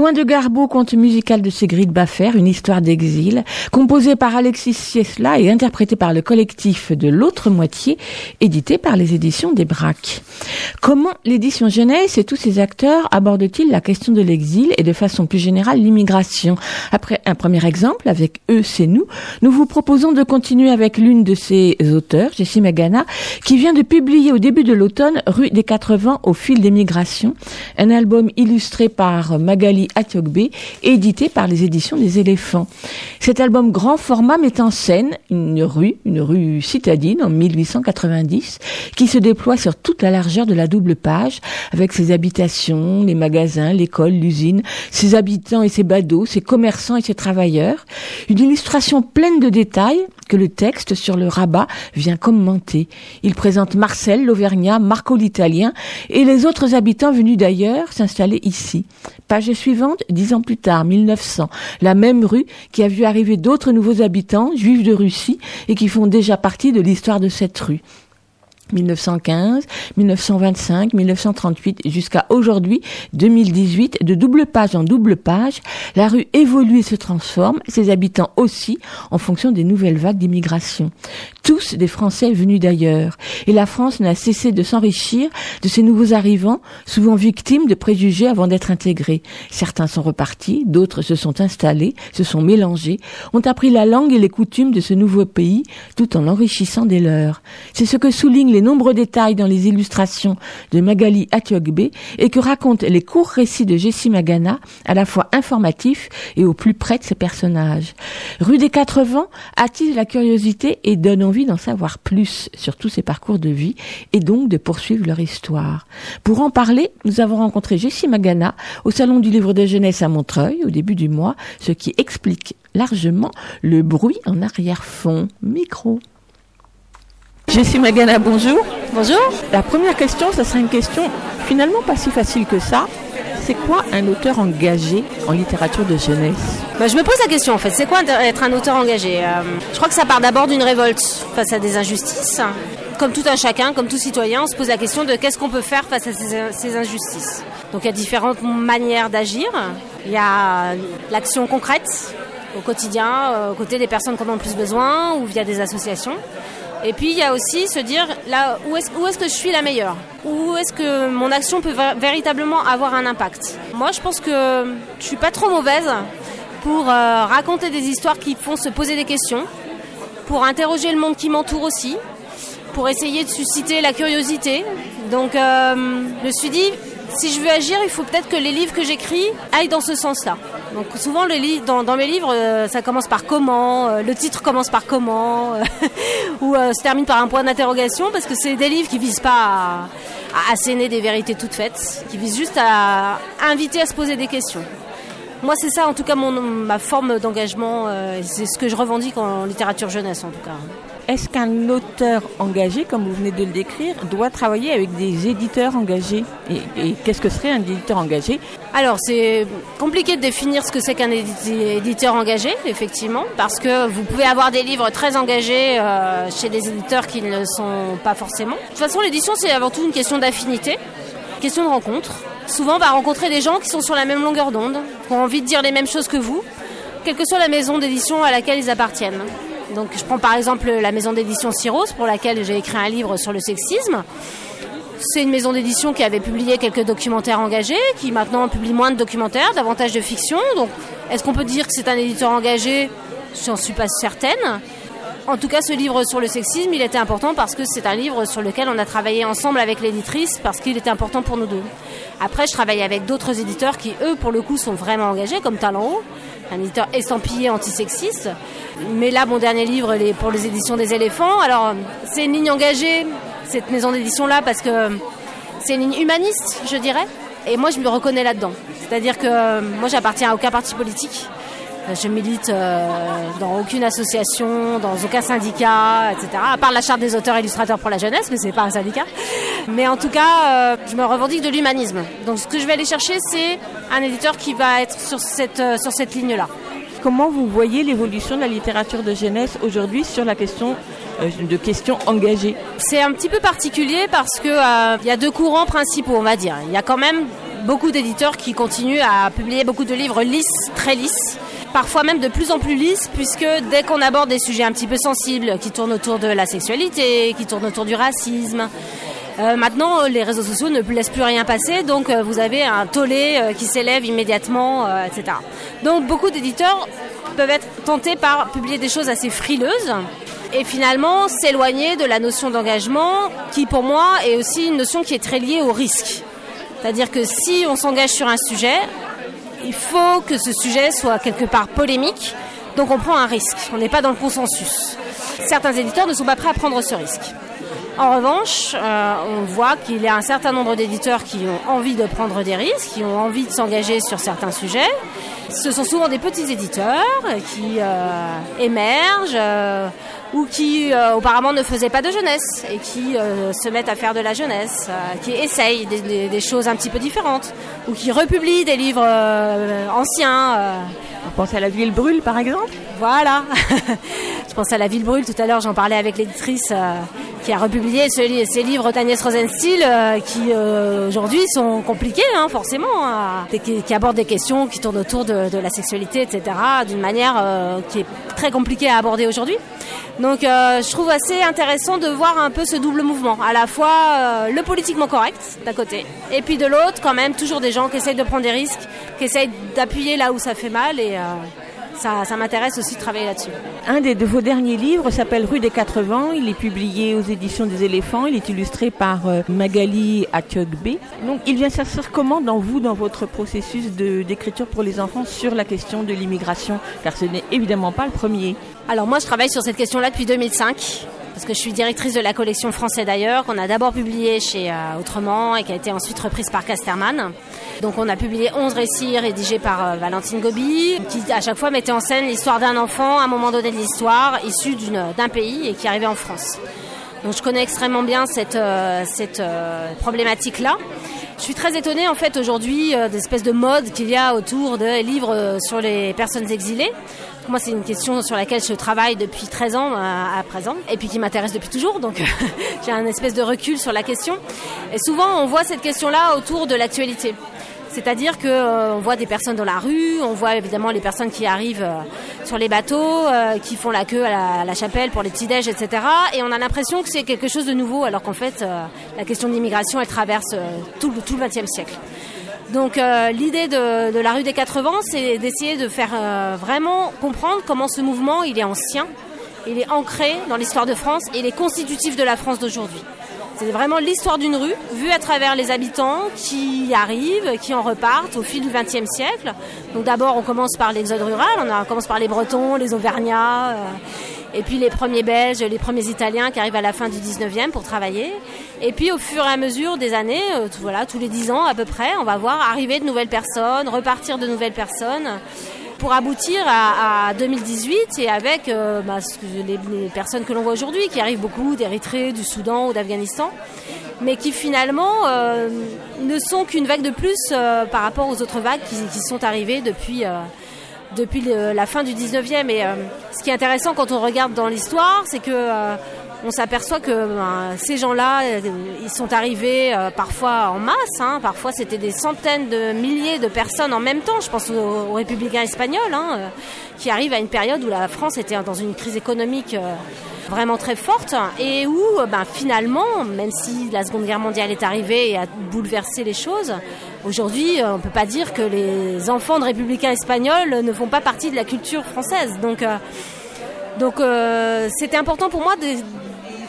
Loin de Garbeau, conte musical de Ségrid Baffer, une histoire d'exil, composé par Alexis Siesla et interprété par le collectif de l'autre moitié, édité par les éditions des Braques. Comment l'édition jeunesse et tous ses acteurs abordent-ils la question de l'exil et de façon plus générale l'immigration? Après un premier exemple, avec Eux, c'est nous, nous vous proposons de continuer avec l'une de ses auteurs, Jessie Magana, qui vient de publier au début de l'automne Rue des 80 au fil des migrations, un album illustré par Magali Atiogbe, édité par les éditions des éléphants. Cet album grand format met en scène une rue, une rue citadine en 1890, qui se déploie sur toute la largeur de la double page, avec ses habitations, les magasins, l'école, l'usine, ses habitants et ses badauds, ses commerçants et ses travailleurs. Une illustration pleine de détails que le texte sur le rabat vient commenter. Il présente Marcel, l'Auvergnat, Marco l'Italien et les autres habitants venus d'ailleurs s'installer ici. Page suivante, dix ans plus tard, 1900, la même rue qui a vu arriver d'autres nouveaux habitants, juifs de Russie, et qui font déjà partie de l'histoire de cette rue. 1915, 1925, 1938 jusqu'à aujourd'hui 2018 de double page en double page, la rue évolue et se transforme, ses habitants aussi en fonction des nouvelles vagues d'immigration. Tous des Français venus d'ailleurs et la France n'a cessé de s'enrichir de ces nouveaux arrivants, souvent victimes de préjugés avant d'être intégrés. Certains sont repartis, d'autres se sont installés, se sont mélangés, ont appris la langue et les coutumes de ce nouveau pays tout en enrichissant des leurs. C'est ce que soulignent les nombreux détails dans les illustrations de Magali Atiogbe et que racontent les courts récits de Jessie Magana, à la fois informatifs et au plus près de ses personnages. Rue des Quatre Vents attise la curiosité et donne envie d'en savoir plus sur tous ces parcours de vie et donc de poursuivre leur histoire. Pour en parler, nous avons rencontré Jessie Magana au Salon du Livre de Jeunesse à Montreuil au début du mois, ce qui explique largement le bruit en arrière-fond. Micro. Jessie Magana, bonjour. Bonjour. La première question, ça serait une question finalement pas si facile que ça. C'est quoi un auteur engagé en littérature de jeunesse? Bah, Je me pose la question en fait, c'est quoi être un auteur engagé? Euh, Je crois que ça part d'abord d'une révolte face à des injustices. Comme tout un chacun, comme tout citoyen, on se pose la question de qu'est-ce qu'on peut faire face à ces, ces injustices. Donc il y a différentes manières d'agir. Il y a l'action concrète au quotidien, euh, aux côtés des personnes qui en ont le plus besoin ou via des associations. Et puis il y a aussi se dire là où est-ce où est-ce que je suis la meilleure? Où est-ce que mon action peut véritablement avoir un impact? Moi je pense que je suis pas trop mauvaise pour euh, raconter des histoires qui font se poser des questions, pour interroger le monde qui m'entoure aussi, pour essayer de susciter la curiosité. Donc euh, je me suis dit si je veux agir, il faut peut-être que les livres que j'écris aillent dans ce sens-là. Donc souvent, dans, mes livres, euh, ça commence par comment, euh, le titre commence par comment, euh, ou se termine par un point d'interrogation, parce que c'est des livres qui visent pas à, à, asséner des vérités toutes faites, qui visent juste à inviter à se poser des questions. Moi, c'est ça, en tout cas, mon, ma forme d'engagement, c'est ce que je revendique en littérature jeunesse, en tout cas. Est-ce qu'un auteur engagé, comme vous venez de le décrire, doit travailler avec des éditeurs engagés Et, qu'est-ce que serait un éditeur engagé Alors, c'est compliqué de définir ce que c'est qu'un éditeur engagé, effectivement, parce que vous pouvez avoir des livres très engagés euh, chez des éditeurs qui ne le sont pas forcément. De toute façon, l'édition, c'est avant tout une question d'affinité, question de rencontre. Souvent, on va rencontrer des gens qui sont sur la même longueur d'onde, qui ont envie de dire les mêmes choses que vous, quelle que soit la maison d'édition à laquelle ils appartiennent. Donc je prends par exemple la maison d'édition Cyros pour laquelle j'ai écrit un livre sur le sexisme. C'est une maison d'édition qui avait publié quelques documentaires engagés, qui maintenant publie moins de documentaires, davantage de fiction. Donc est-ce qu'on peut dire que c'est un éditeur engagé? J'en suis pas certaine. En tout cas, ce livre sur le sexisme, il était important parce que c'est un livre sur lequel on a travaillé ensemble avec l'éditrice parce qu'il était important pour nous deux. Après, je travaille avec d'autres éditeurs qui, eux, pour le coup, sont vraiment engagés, comme Talent Haut, un éditeur estampillé antisexiste. Mais là, mon dernier livre, est pour les éditions des éléphants. Alors, c'est une ligne engagée, cette maison d'édition-là, parce que c'est une ligne humaniste, je dirais. Et moi, je me reconnais là-dedans. C'est-à-dire que moi, j'appartiens à aucun parti politique. Je milite euh, dans aucune association, dans aucun syndicat, etc. À part la charte des auteurs illustrateurs pour la jeunesse, mais c'est pas un syndicat. Mais en tout cas, euh, je me revendique de l'humanisme. Donc ce que je vais aller chercher, c'est un éditeur qui va être sur cette, euh, sur cette ligne-là. Comment vous voyez l'évolution de la littérature de jeunesse aujourd'hui sur la question de questions engagées? C'est un petit peu particulier parce que il y a deux courants principaux, on va dire. Il y a quand même beaucoup d'éditeurs qui continuent à publier beaucoup de livres lisses, très lisses parfois même de plus en plus lisse, puisque dès qu'on aborde des sujets un petit peu sensibles, qui tournent autour de la sexualité, qui tournent autour du racisme, euh, maintenant, les réseaux sociaux ne laissent plus rien passer, donc euh, vous avez un tollé euh, qui s'élève immédiatement, etc. Donc beaucoup d'éditeurs peuvent être tentés par publier des choses assez frileuses et finalement s'éloigner de la notion d'engagement qui pour moi est aussi une notion qui est très liée au risque. C'est-à-dire que si on s'engage sur un sujet, il faut que ce sujet soit quelque part polémique, donc on prend un risque, on n'est pas dans le consensus. Certains éditeurs ne sont pas prêts à prendre ce risque. En revanche, euh, on voit qu'il y a un certain nombre d'éditeurs qui ont envie de prendre des risques, qui ont envie de s'engager sur certains sujets. Ce sont souvent des petits éditeurs qui euh, émergent euh, ou qui auparavant ne faisaient pas de jeunesse et qui se mettent à faire de la jeunesse, qui essayent des, des, choses un petit peu différentes ou qui republient des livres anciens. On pense à La Ville brûle par exemple? Voilà. pense à La Ville brûle, tout à l'heure j'en parlais avec l'éditrice euh, qui a republié ce ces livres d'Agnès Rosenstiel euh, qui euh, aujourd'hui sont compliqués hein, forcément, qui, qui abordent des questions qui tournent autour de, la sexualité, etc. d'une manière qui est très compliquée à aborder aujourd'hui. Donc je trouve assez intéressant de voir un peu ce double mouvement, à la fois le politiquement correct d'un côté, et puis de l'autre quand même toujours des gens qui essayent de prendre des risques, qui essayent d'appuyer là où ça fait mal et ça, ça m'intéresse aussi de travailler là-dessus. Un des de vos derniers livres s'appelle Rue des 80. Il est publié aux éditions des éléphants. Il est illustré par euh, Magali Atiogbe. Donc, il vient s'inscrire comment dans vous, dans votre processus d'écriture pour les enfants sur la question de l'immigration? Car ce n'est évidemment pas le premier. Alors moi je travaille sur cette question-là depuis 2005 parce que je suis directrice de la collection Français d'ailleurs qu'on a d'abord publiée chez euh, Autrement et qui a été ensuite reprise par Casterman. Donc on a publié 11 récits rédigés par euh, Valentine Gobi qui à chaque fois mettait en scène l'histoire d'un enfant à un moment donné de l'histoire issu d'un pays et qui arrivait en France. Donc je connais extrêmement bien cette, euh, cette euh, problématique-là. Je suis très étonnée en fait aujourd'hui euh, d'espèces de mode qu'il y a autour des livres sur les personnes exilées. Moi, c'est une question sur laquelle je travaille depuis 13 ans euh, à présent, et puis qui m'intéresse depuis toujours, donc j'ai un espèce de recul sur la question. Et souvent, on voit cette question-là autour de l'actualité. C'est-à-dire que euh, voit des personnes dans la rue, on voit évidemment les personnes qui arrivent euh, sur les bateaux, euh, qui font la queue à la, chapelle pour les petits déj, etc. Et on a l'impression que c'est quelque chose de nouveau, alors qu'en fait, euh, la question de l'immigration, elle traverse euh, tout, tout le XXe siècle. Donc euh, l'idée de, de la rue des 80, c'est d'essayer de faire euh, vraiment comprendre comment ce mouvement, il est ancien, il est ancré dans l'histoire de France et il est constitutif de la France d'aujourd'hui. C'est vraiment l'histoire d'une rue vue à travers les habitants qui arrivent, qui en repartent au fil du XXe siècle. Donc d'abord, on commence par l'exode rural, on, commence par les Bretons, les Auvergnats, euh, et puis les premiers Belges, les premiers Italiens qui arrivent à la fin du 19e pour travailler. Et puis au fur et à mesure des années, euh, voilà, tous les 10 ans à peu près, on va voir arriver de nouvelles personnes, repartir de nouvelles personnes pour aboutir à, à 2018 et avec euh, bah, les, personnes que l'on voit aujourd'hui, qui arrivent beaucoup d'Érythrée, du Soudan ou d'Afghanistan, mais qui finalement euh, ne sont qu'une vague de plus par rapport aux autres vagues qui, sont arrivées depuis, depuis la fin du 19e. Et ce qui est intéressant quand on regarde dans l'histoire, c'est que on s'aperçoit que ben, ces gens-là, euh, ils sont arrivés euh, parfois en masse, hein, parfois c'était des centaines de milliers de personnes en même temps. Je pense aux, républicains espagnols, hein, euh, qui arrivent à une période où la France était dans une crise économique euh, vraiment très forte et où euh, ben, finalement, même si la Seconde Guerre mondiale est arrivée et a bouleversé les choses, aujourd'hui on ne peut pas dire que les enfants de républicains espagnols ne font pas partie de la culture française. Donc donc euh, c'était important pour moi de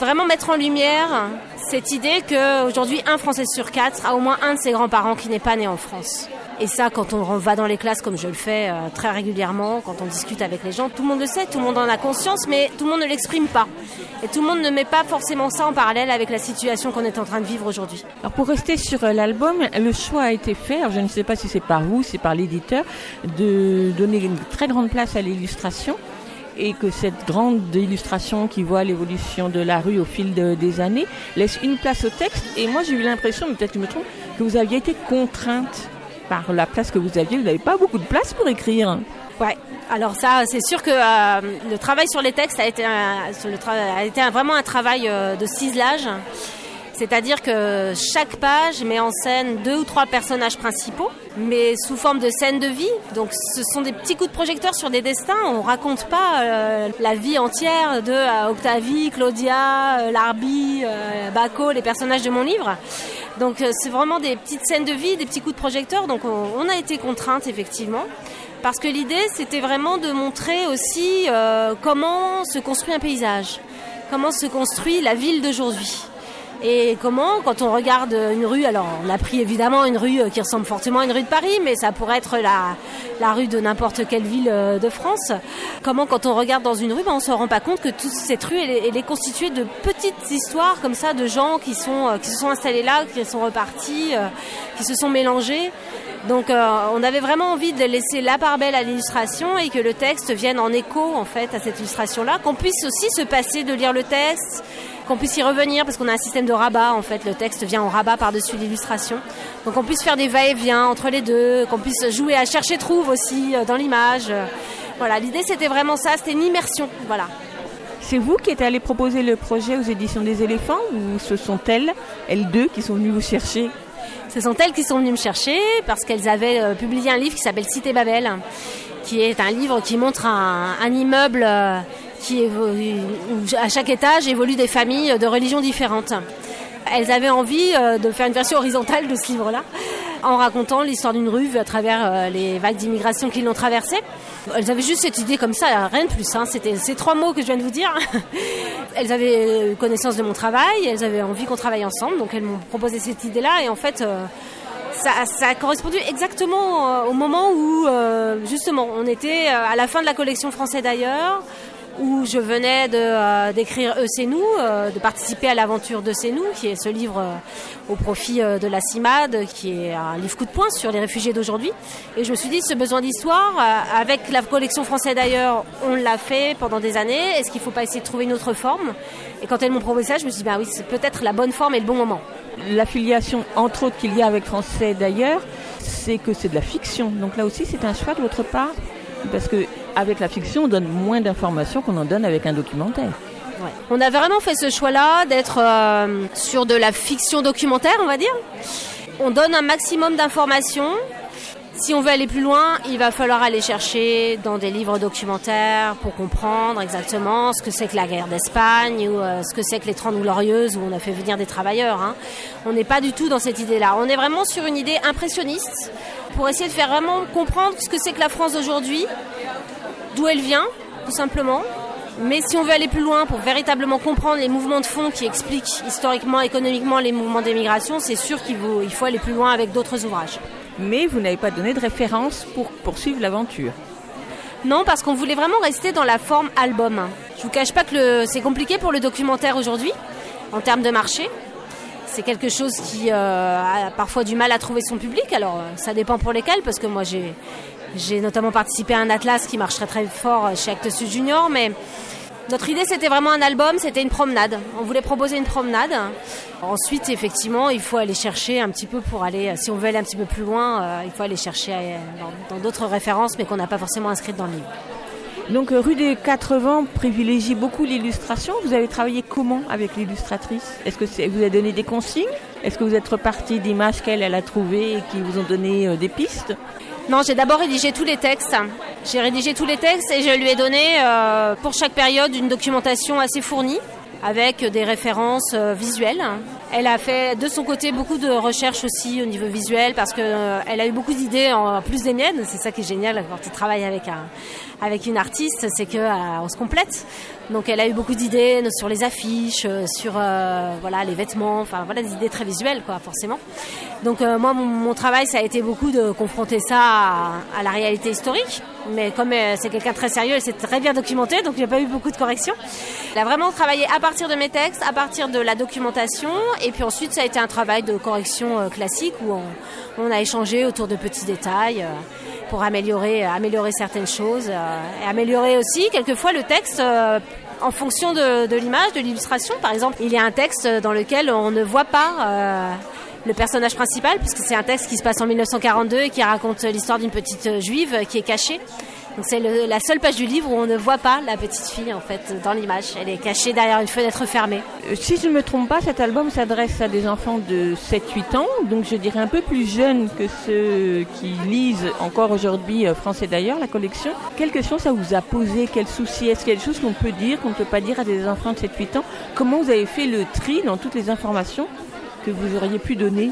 vraiment mettre en lumière cette idée qu'aujourd'hui un Français sur quatre a au moins un de ses grands-parents qui n'est pas né en France. Et ça, quand on va dans les classes comme je le fais euh, très régulièrement, quand on discute avec les gens, tout le monde le sait, tout le monde en a conscience, mais tout le monde ne l'exprime pas. Et tout le monde ne met pas forcément ça en parallèle avec la situation qu'on est en train de vivre aujourd'hui. Alors pour rester sur euh, l'album, le choix a été fait, je ne sais pas si c'est par vous, c'est par l'éditeur, de donner une très grande place à l'illustration et que cette grande illustration qui voit l'évolution de la rue au fil de- des années laisse une place au texte. Et moi j'ai eu l'impression, mais peut-être que je me trompe, que vous aviez été contrainte par la place que vous aviez. Vous n'avez pas beaucoup de place pour écrire. Ouais. Alors ça, c'est sûr que euh, le travail sur les textes a été, a été vraiment un travail euh, de ciselage. C'est-à-dire que chaque page met en scène deux ou trois personnages principaux, mais sous forme de scènes de vie. Donc ce sont des petits coups de projecteur sur des destins. On raconte pas euh, la vie entière de euh, Octavie, Claudia, euh, Larbi, Baco, les personnages de mon livre. Donc c'est vraiment des petites scènes de vie, des petits coups de projecteur. Donc on, on a été contrainte effectivement. Parce que l'idée, c'était vraiment de montrer aussi comment se construit un paysage, comment se construit la ville d'aujourd'hui. Et comment, quand on regarde une rue, alors on a pris évidemment une rue euh, qui ressemble fortement à une rue de Paris, mais ça pourrait être la, rue de n'importe quelle ville euh, de France. Comment, quand on regarde dans une rue, ben, on se rend pas compte que toute cette rue, elle, est- constituée de petites histoires comme ça, de gens qui sont euh, qui se sont installés là, qui sont repartis, qui se sont mélangés. Donc on avait vraiment envie de laisser la part belle à l'illustration et que le texte vienne en écho en fait à cette illustration-là, qu'on puisse aussi se passer de lire le texte, qu'on puisse y revenir parce qu'on a un système de rabat en fait, le texte vient en rabat par-dessus l'illustration. Donc on puisse faire des va-et-vient entre les deux, qu'on puisse jouer à chercher trouve aussi euh, dans l'image. Euh, Voilà, l'idée c'était vraiment ça, c'était une immersion, voilà. C'est vous qui êtes allé proposer le projet aux éditions des éléphants ou ce sont elles, elles deux, qui sont venues vous chercher? Ce sont elles qui sont venues me chercher parce qu'elles avaient euh, publié un livre qui s'appelle Cité Babel, qui est un livre qui montre un, un immeuble euh, qui à chaque étage évoluent des familles de religions différentes. Elles avaient envie euh, de faire une version horizontale de ce livre-là, en racontant l'histoire d'une rue à travers euh, les vagues d'immigration qui l'ont traversée. Elles avaient juste cette idée comme ça, rien de plus. Hein. C'était ces trois mots que je viens de vous dire. elles avaient connaissance de mon travail, elles avaient envie qu'on travaille ensemble, donc elles m'ont proposé cette idée-là. Et en fait, euh, ça, a correspondu exactement euh, au moment où, euh, justement, on était à la fin de la collection Français d'ailleurs où je venais de euh, d'écrire Eux c'est nous, euh, de participer à l'aventure de c'est nous, qui est ce livre euh, au profit de la CIMAD, qui est un livre coup de poing sur les réfugiés d'aujourd'hui. Et je me suis dit, ce besoin d'histoire, avec la collection française d'ailleurs, on l'a fait pendant des années. Est-ce qu'il ne faut pas essayer de trouver une autre forme? Et quand elles m'ont proposé ça, je me suis dit, bah oui, c'est peut-être la bonne forme et le bon moment. L'affiliation, entre autres, qu'il y a avec Français d'ailleurs, c'est que c'est de la fiction. Donc là aussi, c'est un choix de votre part? Parce que avec la fiction, on donne moins d'informations qu'on en donne avec un documentaire. On a vraiment fait ce choix-là d'être euh, sur de la fiction documentaire, on va dire. On donne un maximum d'informations. Si on veut aller plus loin, il va falloir aller chercher dans des livres documentaires pour comprendre exactement ce que c'est que la guerre d'Espagne ou euh, ce que c'est que les Trente Glorieuses où on a fait venir des travailleurs. Hein. On n'est pas du tout dans cette idée-là. On est vraiment sur une idée impressionniste pour essayer de faire vraiment comprendre ce que c'est que la France d'aujourd'hui, d'où elle vient, tout simplement. Mais si on veut aller plus loin pour véritablement comprendre les mouvements de fond qui expliquent historiquement, économiquement les mouvements d'émigration, c'est sûr qu'il faut, il faut aller plus loin avec d'autres ouvrages. Mais vous n'avez pas donné de référence pour poursuivre l'aventure. Non, parce qu'on voulait vraiment rester dans la forme album. Je vous cache pas que le, c'est compliqué pour le documentaire aujourd'hui, en termes de marché. C'est quelque chose qui euh, a parfois du mal à trouver son public. Alors, euh, ça dépend pour lesquels, parce que moi, j'ai, j'ai notamment participé à un atlas qui marcherait très fort chez Actes Sud Junior, mais notre idée c'était vraiment un album, c'était une promenade. On voulait proposer une promenade. Ensuite, effectivement, il faut aller chercher un petit peu pour aller, si on veut aller un petit peu plus loin, euh, il faut aller chercher euh, dans d'autres références, mais qu'on n'a pas forcément inscrites dans le livre. Donc rue des Quatre Vents privilégie beaucoup l'illustration. Vous avez travaillé comment avec l'illustratrice? Est-ce que vous avez donné des consignes? Est-ce que vous êtes reparti d'images qu'elle elle a trouvées et qui vous ont donné euh, des pistes? Non, j'ai d'abord rédigé tous les textes. J'ai rédigé tous les textes et je lui ai donné euh, pour chaque période une documentation assez fournie avec des références euh, visuelles. Elle a fait de son côté beaucoup de recherches aussi au niveau visuel parce que euh, a eu beaucoup d'idées en plus des miennes. C'est ça qui est génial quand tu travailles avec un avec une artiste, c'est que on se complète. Donc elle a eu beaucoup d'idées sur les affiches, sur euh, voilà les vêtements, enfin voilà des idées très visuelles quoi forcément. Donc euh, moi mon, travail ça a été beaucoup de confronter ça à, la réalité historique. Mais comme euh, c'est quelqu'un très sérieux, elle s'est très bien documentée, donc a pas eu beaucoup de corrections. Elle a vraiment travaillé à partir de mes textes, à partir de la documentation, et puis ensuite ça a été un travail de correction classique où on a échangé autour de petits détails pour améliorer, améliorer certaines choses et améliorer aussi quelquefois le texte en fonction de, l'image, de l'illustration. Par exemple, il y a un texte dans lequel on ne voit pas euh, le personnage principal, puisque c'est un texte qui se passe en 1942 et qui raconte l'histoire d'une petite juive qui est cachée. C'est la seule page du livre où on ne voit pas la petite fille en fait dans l'image. Elle est cachée derrière une fenêtre fermée. Si je ne me trompe pas, cet album s'adresse à des enfants de 7-8 ans, donc je dirais un peu plus jeunes que ceux qui lisent encore aujourd'hui français d'ailleurs la collection. Quelle question ça vous a posé Quel souci? Est-ce qu'il y a des choses qu'on peut dire, qu'on ne peut pas dire à des enfants de 7-8 ans? Comment vous avez fait le tri dans toutes les informations que vous auriez pu donner?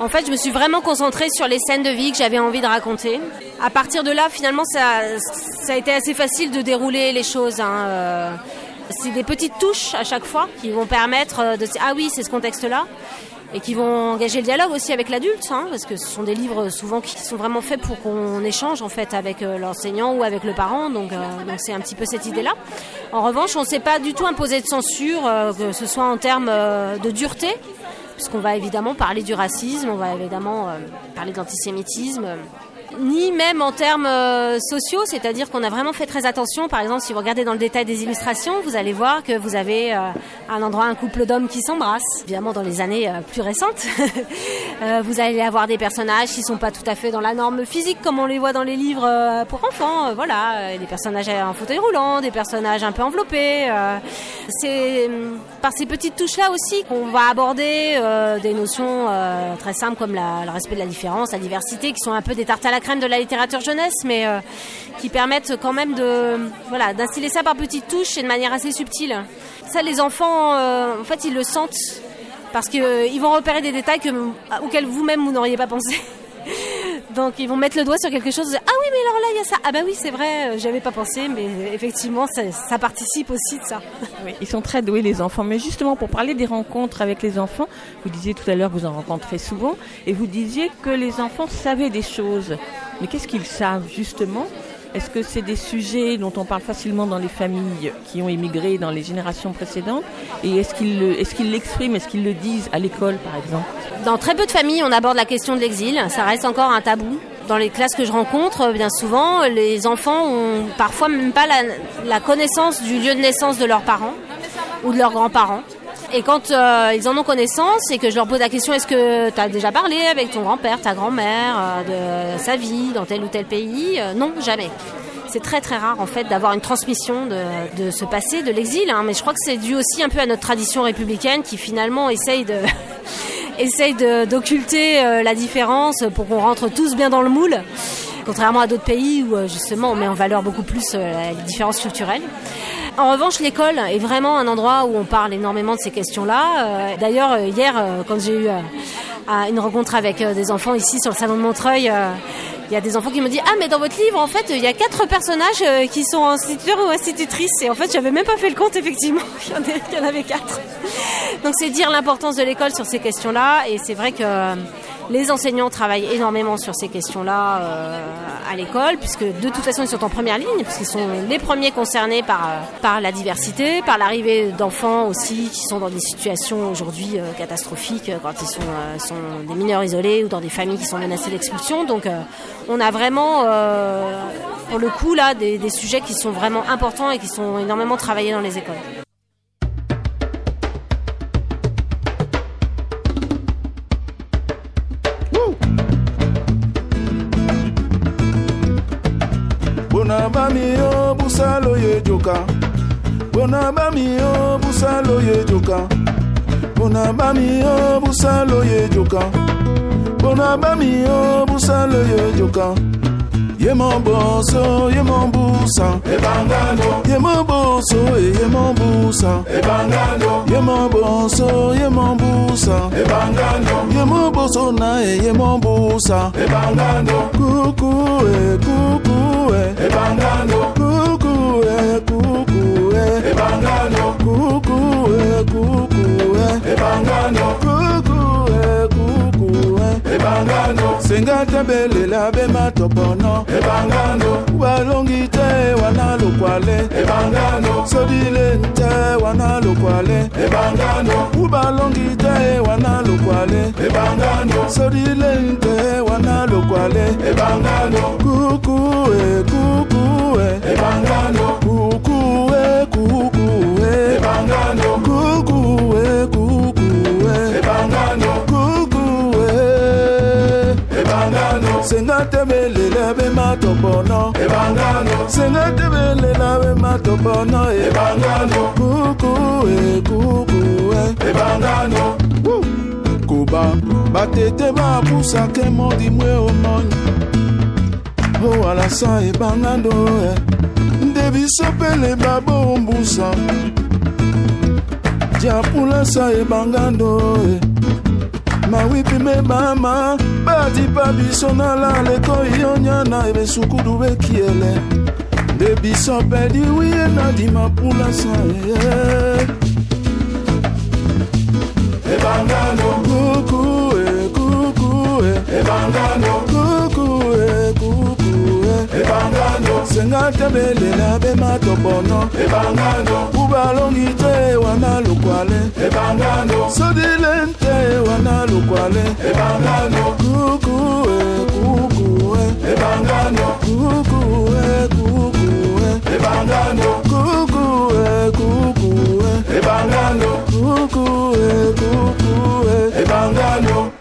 En fait, je me suis vraiment concentrée sur les scènes de vie que j'avais envie de raconter. À partir de là, finalement, ça, ça a été assez facile de dérouler les choses. Hein. Euh, c'est des petites touches à chaque fois qui vont permettre de ah oui, c'est ce contexte-là et qui vont engager le dialogue aussi avec l'adulte, hein, parce que ce sont des livres souvent qui sont vraiment faits pour qu'on échange en fait avec l'enseignant ou avec le parent, donc euh, c'est un petit peu cette idée-là. En revanche, on ne s'est pas du tout imposé de censure, euh, que ce soit en termes euh, de dureté, puisqu'on va évidemment parler du racisme, on va évidemment euh, parler de l'antisémitisme. Ni même en termes euh, sociaux, c'est-à-dire qu'on a vraiment fait très attention. Par exemple, si vous regardez dans le détail des illustrations, vous allez voir que vous avez euh, un endroit, un couple d'hommes qui s'embrassent, évidemment dans les années euh, plus récentes. Vous allez avoir des personnages qui sont pas tout à fait dans la norme physique comme on les voit dans les livres pour enfants. Voilà, des personnages en fauteuil roulant, des personnages un peu enveloppés. C'est euh, par ces petites touches-là aussi qu'on va aborder des notions très simples comme le respect de la différence, la diversité, qui sont un peu des tartes à la crème de la littérature jeunesse, mais euh, qui permettent quand même de voilà d'instiller ça par petites touches et de manière assez subtile. Ça, les enfants, euh, en fait, ils le sentent parce qu'ils vont repérer des détails que, auxquels vous-même vous n'auriez pas pensé. Donc ils vont mettre le doigt sur quelque chose. Ah oui, mais alors là il y a ça. Ah bah oui, c'est vrai, euh, j'avais pas pensé, mais effectivement ça, ça participe aussi de ça. Oui, ils sont très doués les enfants. Mais justement, pour parler des rencontres avec les enfants, vous disiez tout à l'heure que vous en rencontrez souvent, et vous disiez que les enfants savaient des choses. Mais qu'est-ce qu'ils savent justement Est-ce que c'est des sujets dont on parle facilement dans les familles qui ont émigré dans les générations précédentes Et est-ce qu'ils l'expriment Est-ce qu'ils le disent à l'école, par exemple? Dans très peu de familles, on aborde la question de l'exil. Ça reste encore un tabou. Dans les classes que je rencontre, bien souvent, les enfants ont parfois même pas la connaissance du lieu de naissance de leurs parents ou de leurs grands-parents. Et quand euh, ils en ont connaissance et que je leur pose la question est-ce que tu as déjà parlé avec ton grand-père, ta grand-mère euh, de sa vie dans tel ou tel pays Euh, Non, jamais. C'est très très rare en fait d'avoir une transmission de, ce passé, de l'exil. hein. Mais je crois que c'est dû aussi un peu à notre tradition républicaine qui finalement essaye d'occulter la différence pour qu'on rentre tous bien dans le moule. Contrairement à d'autres pays où justement on met en valeur beaucoup plus les différences culturelles. En revanche, l'école est vraiment un endroit où on parle énormément de ces questions-là. Euh, D'ailleurs, euh, hier, euh, quand j'ai eu une rencontre avec des enfants ici sur le salon de Montreuil, il y a des enfants qui me disent ah mais dans votre livre en fait il y a quatre personnages qui sont instituteurs ou institutrices. Et en fait j'avais même pas fait le compte effectivement il y en avait quatre. Donc c'est dire l'importance de l'école sur ces questions-là. Et c'est vrai que les enseignants travaillent énormément sur ces questions-là euh, à l'école puisque de toute façon ils sont en première ligne puisqu'ils sont les premiers concernés par euh, par la diversité par l'arrivée d'enfants aussi qui sont dans des situations aujourd'hui euh, catastrophiques quand ils sont sont des mineurs isolés ou dans des familles qui sont menacées d'expulsion donc on a vraiment pour le coup là des sujets qui sont vraiment importants et qui sont énormément travaillés dans les écoles. Joka bona bami yo busalo ye joka bona bami yo busalo ye joka bona bami yo busalo ye joka ye mon boso ye mon busa. Ebangano ye mon boso ye mon busa. Ebangano ye mon boso ye mon busa. Ebangano ye mon boso na ye mon busa. Ebangano kuku e kuku e. Ebangano kuku e kuku e ebangano. Kuku e kuku e ebangano. Kuku e kuku e ebangano. Senga tabelela bematopono ebangano. Walongi te wana lokwale ebangano. Sodile te wana lokwale ebangano. Ubalongi te wana lokwale ebangano. Sodile te wana lokwale ebangano. Kukue kukue ebangano. Kukue kukue ebangano. Kukue kukue ebangano ebangano. Senga tebelela bematopono. Ebangano. Senga tebelela bematopono. Ebangano. Kuku e kuku e ebangano kuba batete babusake modimwe omoni owalasa ebangano nde biso pele babombusa diapulasa ebangano e mawipi mebama badipa biso nalaleko yonyana ebesukudu bekiele nde biso pedi wiye nadima pulasa e ebangano kuku e kuku e. Ebangano kuku e kuku ebangano. Senga tebelela bematobono ebangano. Ubalongi te wana lukwale ebangano. Sodile nte wana lukwale ebangano. Kukue kukuwe. Ebangano. Kukue kukue ebangano. Kukue kukue ebangano. Kukue kukue ebangano.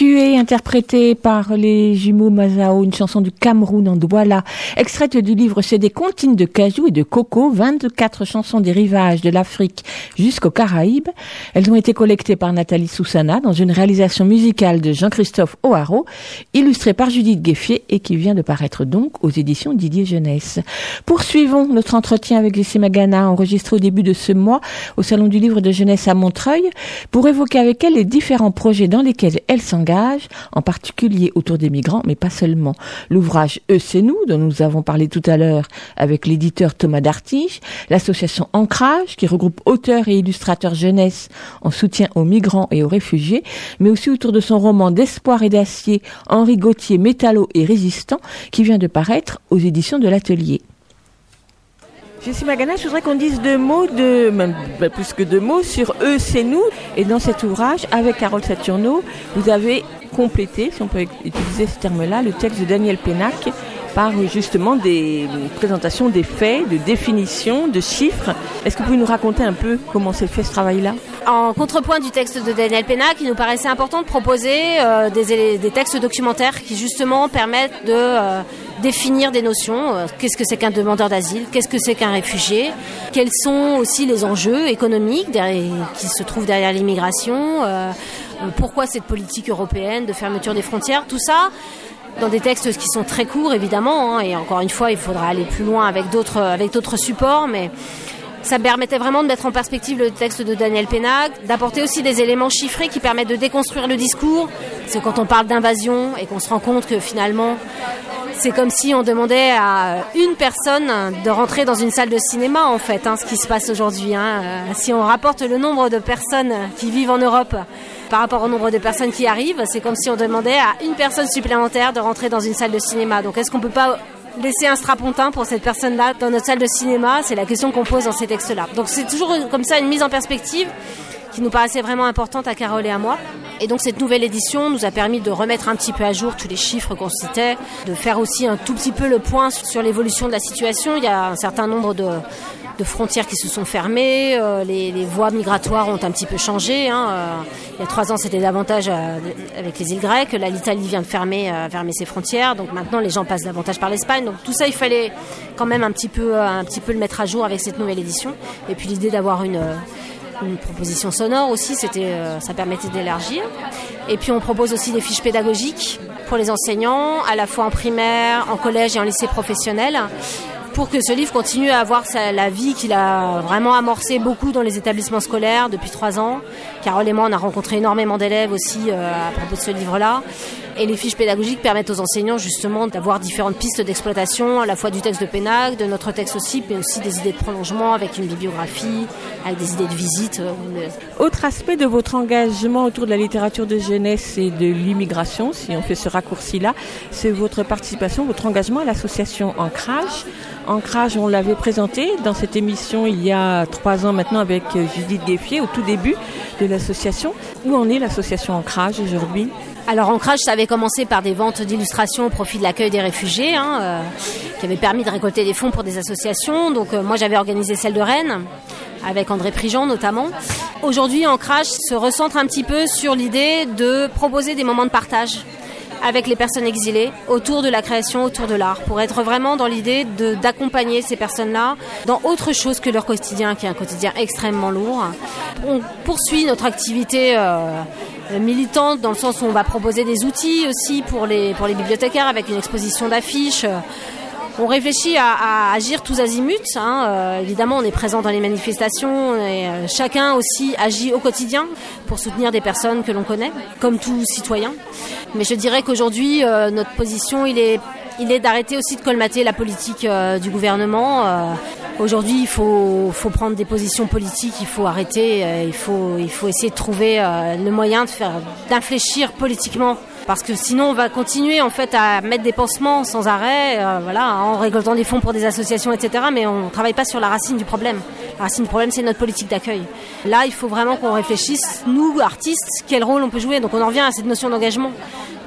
QQE interprété par les jumeaux Mazao, une chanson du Cameroun en Douala, extraite du livre CD Comptines de cajou et de coco, 24 chansons des rivages de l'Afrique jusqu'aux Caraïbes. Elles ont été collectées par Nathalie Soussana dans une réalisation musicale de Jean-Christophe O'Haraud, illustrée par Judith Gueffier et qui vient de paraître donc aux éditions Didier Jeunesse. Poursuivons notre entretien avec Jessie Magana, enregistré au début de ce mois au Salon du Livre de Jeunesse à Montreuil, pour évoquer avec elle les différents projets dans lesquels elle s'engage, en particulier autour des migrants, mais pas seulement. L'ouvrage Eux c'est nous, dont nous avons parlé tout à l'heure avec l'éditeur Thomas Dartige, l'association Ancrage, qui regroupe auteurs et illustrateurs jeunesse en soutien aux migrants et aux réfugiés, mais aussi autour de son roman d'espoir et d'acier, Henri Gauthier, métallo et résistant, qui vient de paraître aux éditions de l'Atelier. Jessie Magana, je voudrais qu'on dise deux mots, de, même plus que deux mots, sur Eux, c'est nous. Et dans cet ouvrage, avec Carole Saturno, vous avez complété, si on peut utiliser ce terme-là, le texte de Daniel Pénac par justement des présentations des faits, de définitions, de chiffres. Est-ce que vous pouvez nous raconter un peu comment s'est fait ce travail-là? En contrepoint du texte de Daniel Pénac, il nous paraissait important de proposer euh, des, textes documentaires qui justement permettent de euh, définir des notions. Euh, qu'est-ce que c'est qu'un demandeur d'asile? Qu'est-ce que c'est qu'un réfugié? Quels sont aussi les enjeux économiques qui se trouvent derrière l'immigration? Euh, Pourquoi cette politique européenne de fermeture des frontières? Tout ça dans des textes qui sont très courts évidemment hein, et encore une fois il faudra aller plus loin avec d'autres supports mais ça permettait vraiment de mettre en perspective le texte de Daniel Pénac, d'apporter aussi des éléments chiffrés qui permettent de déconstruire le discours. C'est quand on parle d'invasion et qu'on se rend compte que finalement c'est comme si on demandait à une personne de rentrer dans une salle de cinéma, en fait, hein, ce qui se passe aujourd'hui. Hein. Euh, si on rapporte le nombre de personnes qui vivent en Europe par rapport au nombre de personnes qui arrivent, c'est comme si on demandait à une personne supplémentaire de rentrer dans une salle de cinéma. Donc est-ce qu'on peut pas laisser un strapontin pour cette personne-là dans notre salle de cinéma? C'est la question qu'on pose dans ces textes-là. Donc c'est toujours comme ça une mise en perspective qui nous paraissait vraiment importante à Carole et à moi. Et donc cette nouvelle édition nous a permis de remettre un petit peu à jour tous les chiffres qu'on citait, de faire aussi un tout petit peu le point sur l'évolution de la situation. Il y a un certain nombre de, de frontières qui se sont fermées, euh, les, voies migratoires ont un petit peu changé. Hein, euh, il y a trois ans, c'était davantage euh, avec les îles grecques. Là, l'Italie vient de fermer, fermer ses frontières, donc maintenant les gens passent davantage par l'Espagne. Donc tout ça, il fallait quand même un petit peu, un petit peu le mettre à jour avec cette nouvelle édition. Et puis l'idée d'avoir une proposition sonore aussi, c'était, ça permettait d'élargir. Et puis on propose aussi des fiches pédagogiques pour les enseignants, à la fois en primaire, en collège et en lycée professionnel pour que ce livre continue à avoir la vie qu'il a vraiment amorcé beaucoup dans les établissements scolaires depuis trois ans. Carole et moi, on a rencontré énormément d'élèves aussi euh, à propos de ce livre-là. Et les fiches pédagogiques permettent aux enseignants justement d'avoir différentes pistes d'exploitation, à la fois du texte de Pénac, de notre texte aussi, mais aussi des idées de prolongement avec une bibliographie, avec des idées de visite. Euh, Autre aspect de votre engagement autour de la littérature de jeunesse et de l'immigration, si on fait ce raccourci-là, c'est votre participation, votre engagement à l'association Ancrage. Ancrage, on l'avait présenté dans cette émission il y a trois ans maintenant avec euh, Judith Gueffier au tout début de l'association. Où en est l'association Ancrage aujourd'hui? Alors Ancrage, ça avait commencé par des ventes d'illustrations au profit de l'accueil des réfugiés, hein, euh, qui avait permis de récolter des fonds pour des associations. Donc euh, moi j'avais organisé celle de Rennes, avec André Prigent notamment. Aujourd'hui Ancrage se recentre un petit peu sur l'idée de proposer des moments de partage avec les personnes exilées autour de la création, autour de l'art, pour être vraiment dans l'idée d'accompagner ces personnes-là dans autre chose que leur quotidien, qui est un quotidien extrêmement lourd. On poursuit notre activité euh, militante dans le sens où on va proposer des outils aussi pour pour les bibliothécaires avec une exposition d'affiches on réfléchit à, agir tous azimuts. Hein. Euh, évidemment, on est présent dans les manifestations et euh, chacun aussi agit au quotidien pour soutenir des personnes que l'on connaît, comme tout citoyen. Mais je dirais qu'aujourd'hui, euh, notre position, il est, il est d'arrêter aussi de colmater la politique du gouvernement. Aujourd'hui, il faut, faut, prendre des positions politiques, il faut arrêter, il, faut, il faut essayer de trouver le moyen d'infléchir politiquement parce que sinon on va continuer en fait à mettre des pansements sans arrêt, euh, voilà, en récoltant des fonds pour des associations, etc. Mais on ne travaille pas sur la racine du problème. La racine du problème, c'est notre politique d'accueil. Là, il faut vraiment qu'on réfléchisse, nous, artistes, quel rôle on peut jouer. Donc on en revient à cette notion d'engagement.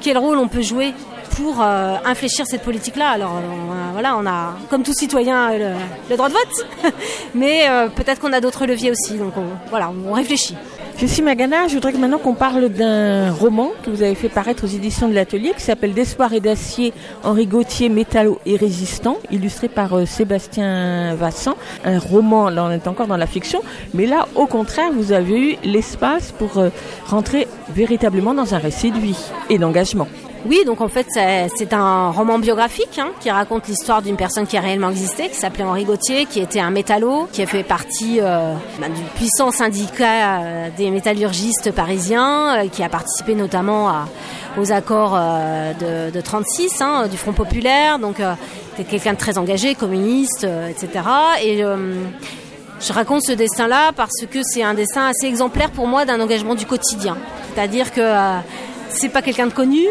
Quel rôle on peut jouer pour euh, infléchir cette politique-là? Alors on, voilà, on a, comme tout citoyen, le, le droit de vote, mais euh, peut-être qu'on a d'autres leviers aussi. Donc on, voilà, on réfléchit. Jessie Magana, je voudrais que maintenant qu'on parle d'un roman que vous avez fait paraître aux éditions de l'Atelier qui s'appelle D'espoir et d'acier, Henri Gauthier, métallo et résistant, illustré par euh, Sébastien Vassan. Un roman, là on est encore dans la fiction, mais là au contraire vous avez eu l'espace pour euh, rentrer véritablement dans un récit de vie et d'engagement. Oui, donc en fait c'est- un roman biographique hein, qui raconte l'histoire d'une personne qui a réellement existé, qui s'appelait Henri Gauthier, qui était un métallo, qui a fait partie euh, bah, du puissant syndicat euh, des métallurgistes parisiens, euh, qui a participé notamment à- aux accords euh, de, de 36 hein, du Front populaire. Donc c'était quelqu'un de très engagé, communiste, etc. Et je raconte ce destin-là parce que c'est un dessin assez exemplaire pour moi d'un engagement du quotidien. C'est-à-dire que c'est pas quelqu'un de connu,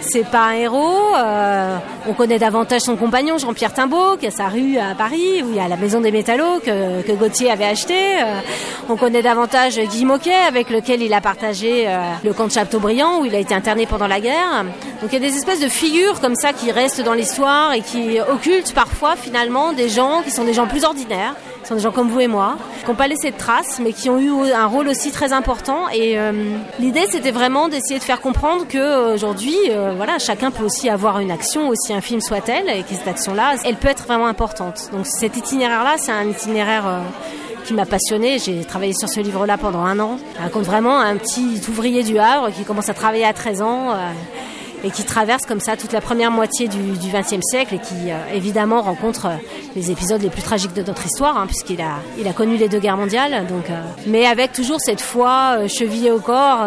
c'est pas un héros. euh, on connaît davantage son compagnon Jean-Pierre Timbaud, qui a sa rue à Paris, où il y a la maison des métallos que, que Gauthier avait acheté. euh, on connaît davantage Guy Moquet, avec lequel il a partagé euh, le camp de Chateaubriand, où il a été interné pendant la guerre. Donc il y a des espèces de figures comme ça qui restent dans l'histoire et qui occultent parfois finalement des gens qui sont des gens plus ordinaires sont des gens comme vous et moi, qui n'ont pas laissé de traces, mais qui ont eu un rôle aussi très important. Et euh, l'idée, c'était vraiment d'essayer de faire comprendre que euh, aujourd'hui, euh, voilà, chacun peut aussi avoir une action, aussi infime soit-elle, et que cette action-là, elle peut être vraiment importante. Donc cet itinéraire-là, c'est un itinéraire euh, qui m'a passionné. J'ai travaillé sur ce livre-là pendant un an. Il raconte vraiment un petit ouvrier du Havre qui commence à travailler à 13 ans. Et qui traverse comme ça toute la première moitié du XXe siècle et qui euh, évidemment rencontre euh, les épisodes les plus tragiques de notre histoire, hein, puisqu'il a, il a connu les deux guerres mondiales. Donc, euh, mais avec toujours cette foi euh, chevillée au corps,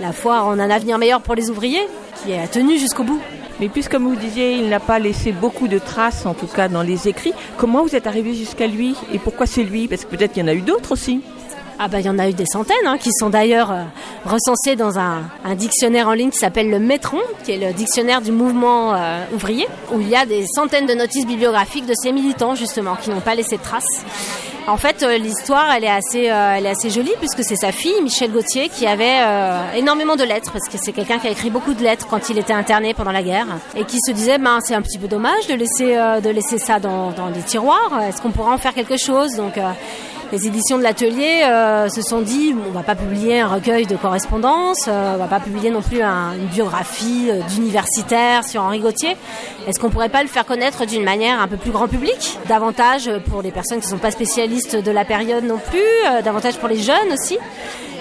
la foi en un avenir meilleur pour les ouvriers, qui a tenu jusqu'au bout. Mais puisque, comme vous disiez, il n'a pas laissé beaucoup de traces, en tout cas dans les écrits, comment vous êtes arrivé jusqu'à lui Et pourquoi c'est lui? Parce que peut-être qu'il y en a eu d'autres aussi. Ah bah il y en a eu des centaines hein, qui sont d'ailleurs euh, recensées dans un, un dictionnaire en ligne qui s'appelle le Métron, qui est le dictionnaire du mouvement euh, ouvrier, où il y a des centaines de notices bibliographiques de ces militants justement qui n'ont pas laissé de traces. En fait, euh, l'histoire, elle est assez, euh, elle est assez jolie puisque c'est sa fille, Michel Gauthier, qui avait euh, énormément de lettres parce que c'est quelqu'un qui a écrit beaucoup de lettres quand il était interné pendant la guerre et qui se disait, ben c'est un petit peu dommage de laisser, de laisser ça dans, dans des tiroirs. Est-ce qu'on pourrait en faire quelque chose? Donc les éditions de l'atelier euh, se sont dit on va pas publier un recueil de correspondance, euh, on va pas publier non plus un- une biographie euh, d'universitaire sur Henri Gauthier. Est-ce qu'on pourrait pas le faire connaître d'une manière un peu plus grand public, davantage pour les personnes qui sont pas spécialistes de la période non plus, euh, davantage pour les jeunes aussi.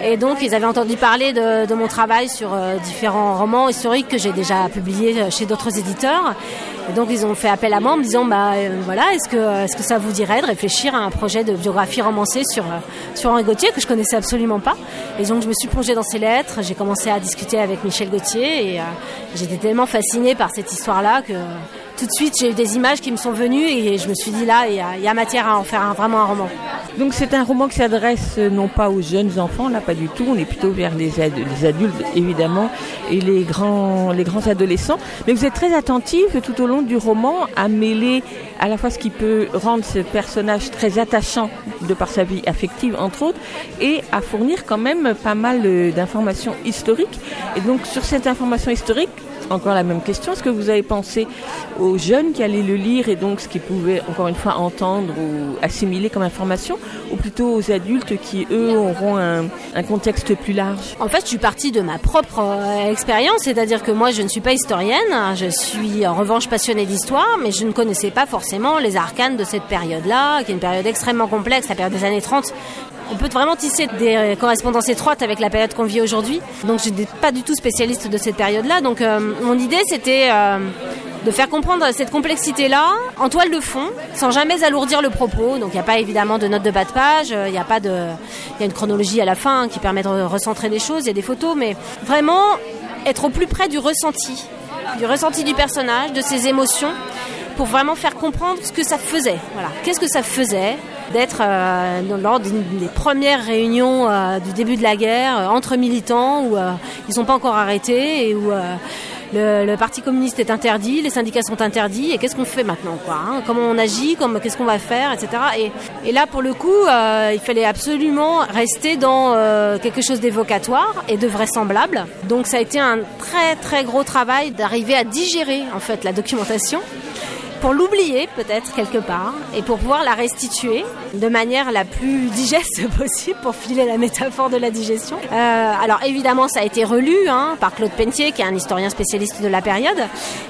Et donc ils avaient entendu parler de, mon travail sur différents romans historiques que j'ai déjà publiés chez d'autres éditeurs. Et donc ils ont fait appel à moi en me disant bah euh, voilà est-ce que est-ce que ça vous dirait de réfléchir à un projet de biographie romancée sur euh, sur Henri Gauthier que je connaissais absolument pas? Et donc je me suis plongée dans ses lettres, j'ai commencé à discuter avec Michel Gauthier et euh, j'étais tellement fascinée par cette histoire-là que tout de suite j'ai eu des images qui me sont venues et je me suis dit là il y a, matière à en faire vraiment un roman. Donc c'est un roman qui s'adresse non pas aux jeunes enfants, là pas du tout, on est plutôt vers les, les adultes évidemment et les grands, les grands adolescents. Mais vous êtes très attentive tout au long du roman à mêler à la fois ce qui peut rendre ce personnage très attachant de par sa vie affective entre autres et à fournir quand même pas mal euh, d'informations historiques. Et donc sur cette information historique, encore la même question. Est-ce que vous avez pensé aux jeunes qui allaient le lire et donc ce qu'ils pouvaient encore une fois entendre ou assimiler comme information, ou plutôt aux adultes qui eux auront un, contexte plus large? En fait, je suis partie de ma propre euh, expérience, c'est-à-dire que moi, je ne suis pas historienne, hein, je suis en revanche passionnée d'histoire, mais je ne connaissais pas forcément les arcanes de cette période-là, qui est une période extrêmement complexe, la période des années 30. On peut vraiment tisser des correspondances étroites avec la période qu'on vit aujourd'hui. Donc, je n'étais pas du tout spécialiste de cette période-là. Donc, euh, mon idée, c'était euh, de faire comprendre cette complexité-là en toile de fond, sans jamais alourdir le propos. Donc il n'y a pas évidemment de notes de bas de page, euh, il n'y a pas de, il y a une chronologie à la fin qui permet de recentrer des choses, il y a des photos, mais vraiment être au plus près du ressenti, du ressenti du personnage, de ses émotions, pour vraiment faire comprendre ce que ça faisait. Voilà, qu'est-ce que ça faisait d'être euh, lors des premières réunions euh, du début de la guerre euh, entre militants où ils sont pas encore arrêtés et où le, Parti communiste est interdit, les syndicats sont interdits, et qu'est-ce qu'on fait maintenant quoi hein? Comment on agit Qu'est-ce qu'on va faire etc. Et, là, pour le coup, il fallait absolument rester dans quelque chose d'évocatoire et de vraisemblable. Donc ça a été un très très gros travail d'arriver à digérer en fait la documentation pour l'oublier peut-être quelque part et pour pouvoir la restituer de manière la plus digeste possible pour filer la métaphore de la digestion. Euh, alors évidemment ça a été relu hein, par Claude Pentier qui est un historien spécialiste de la période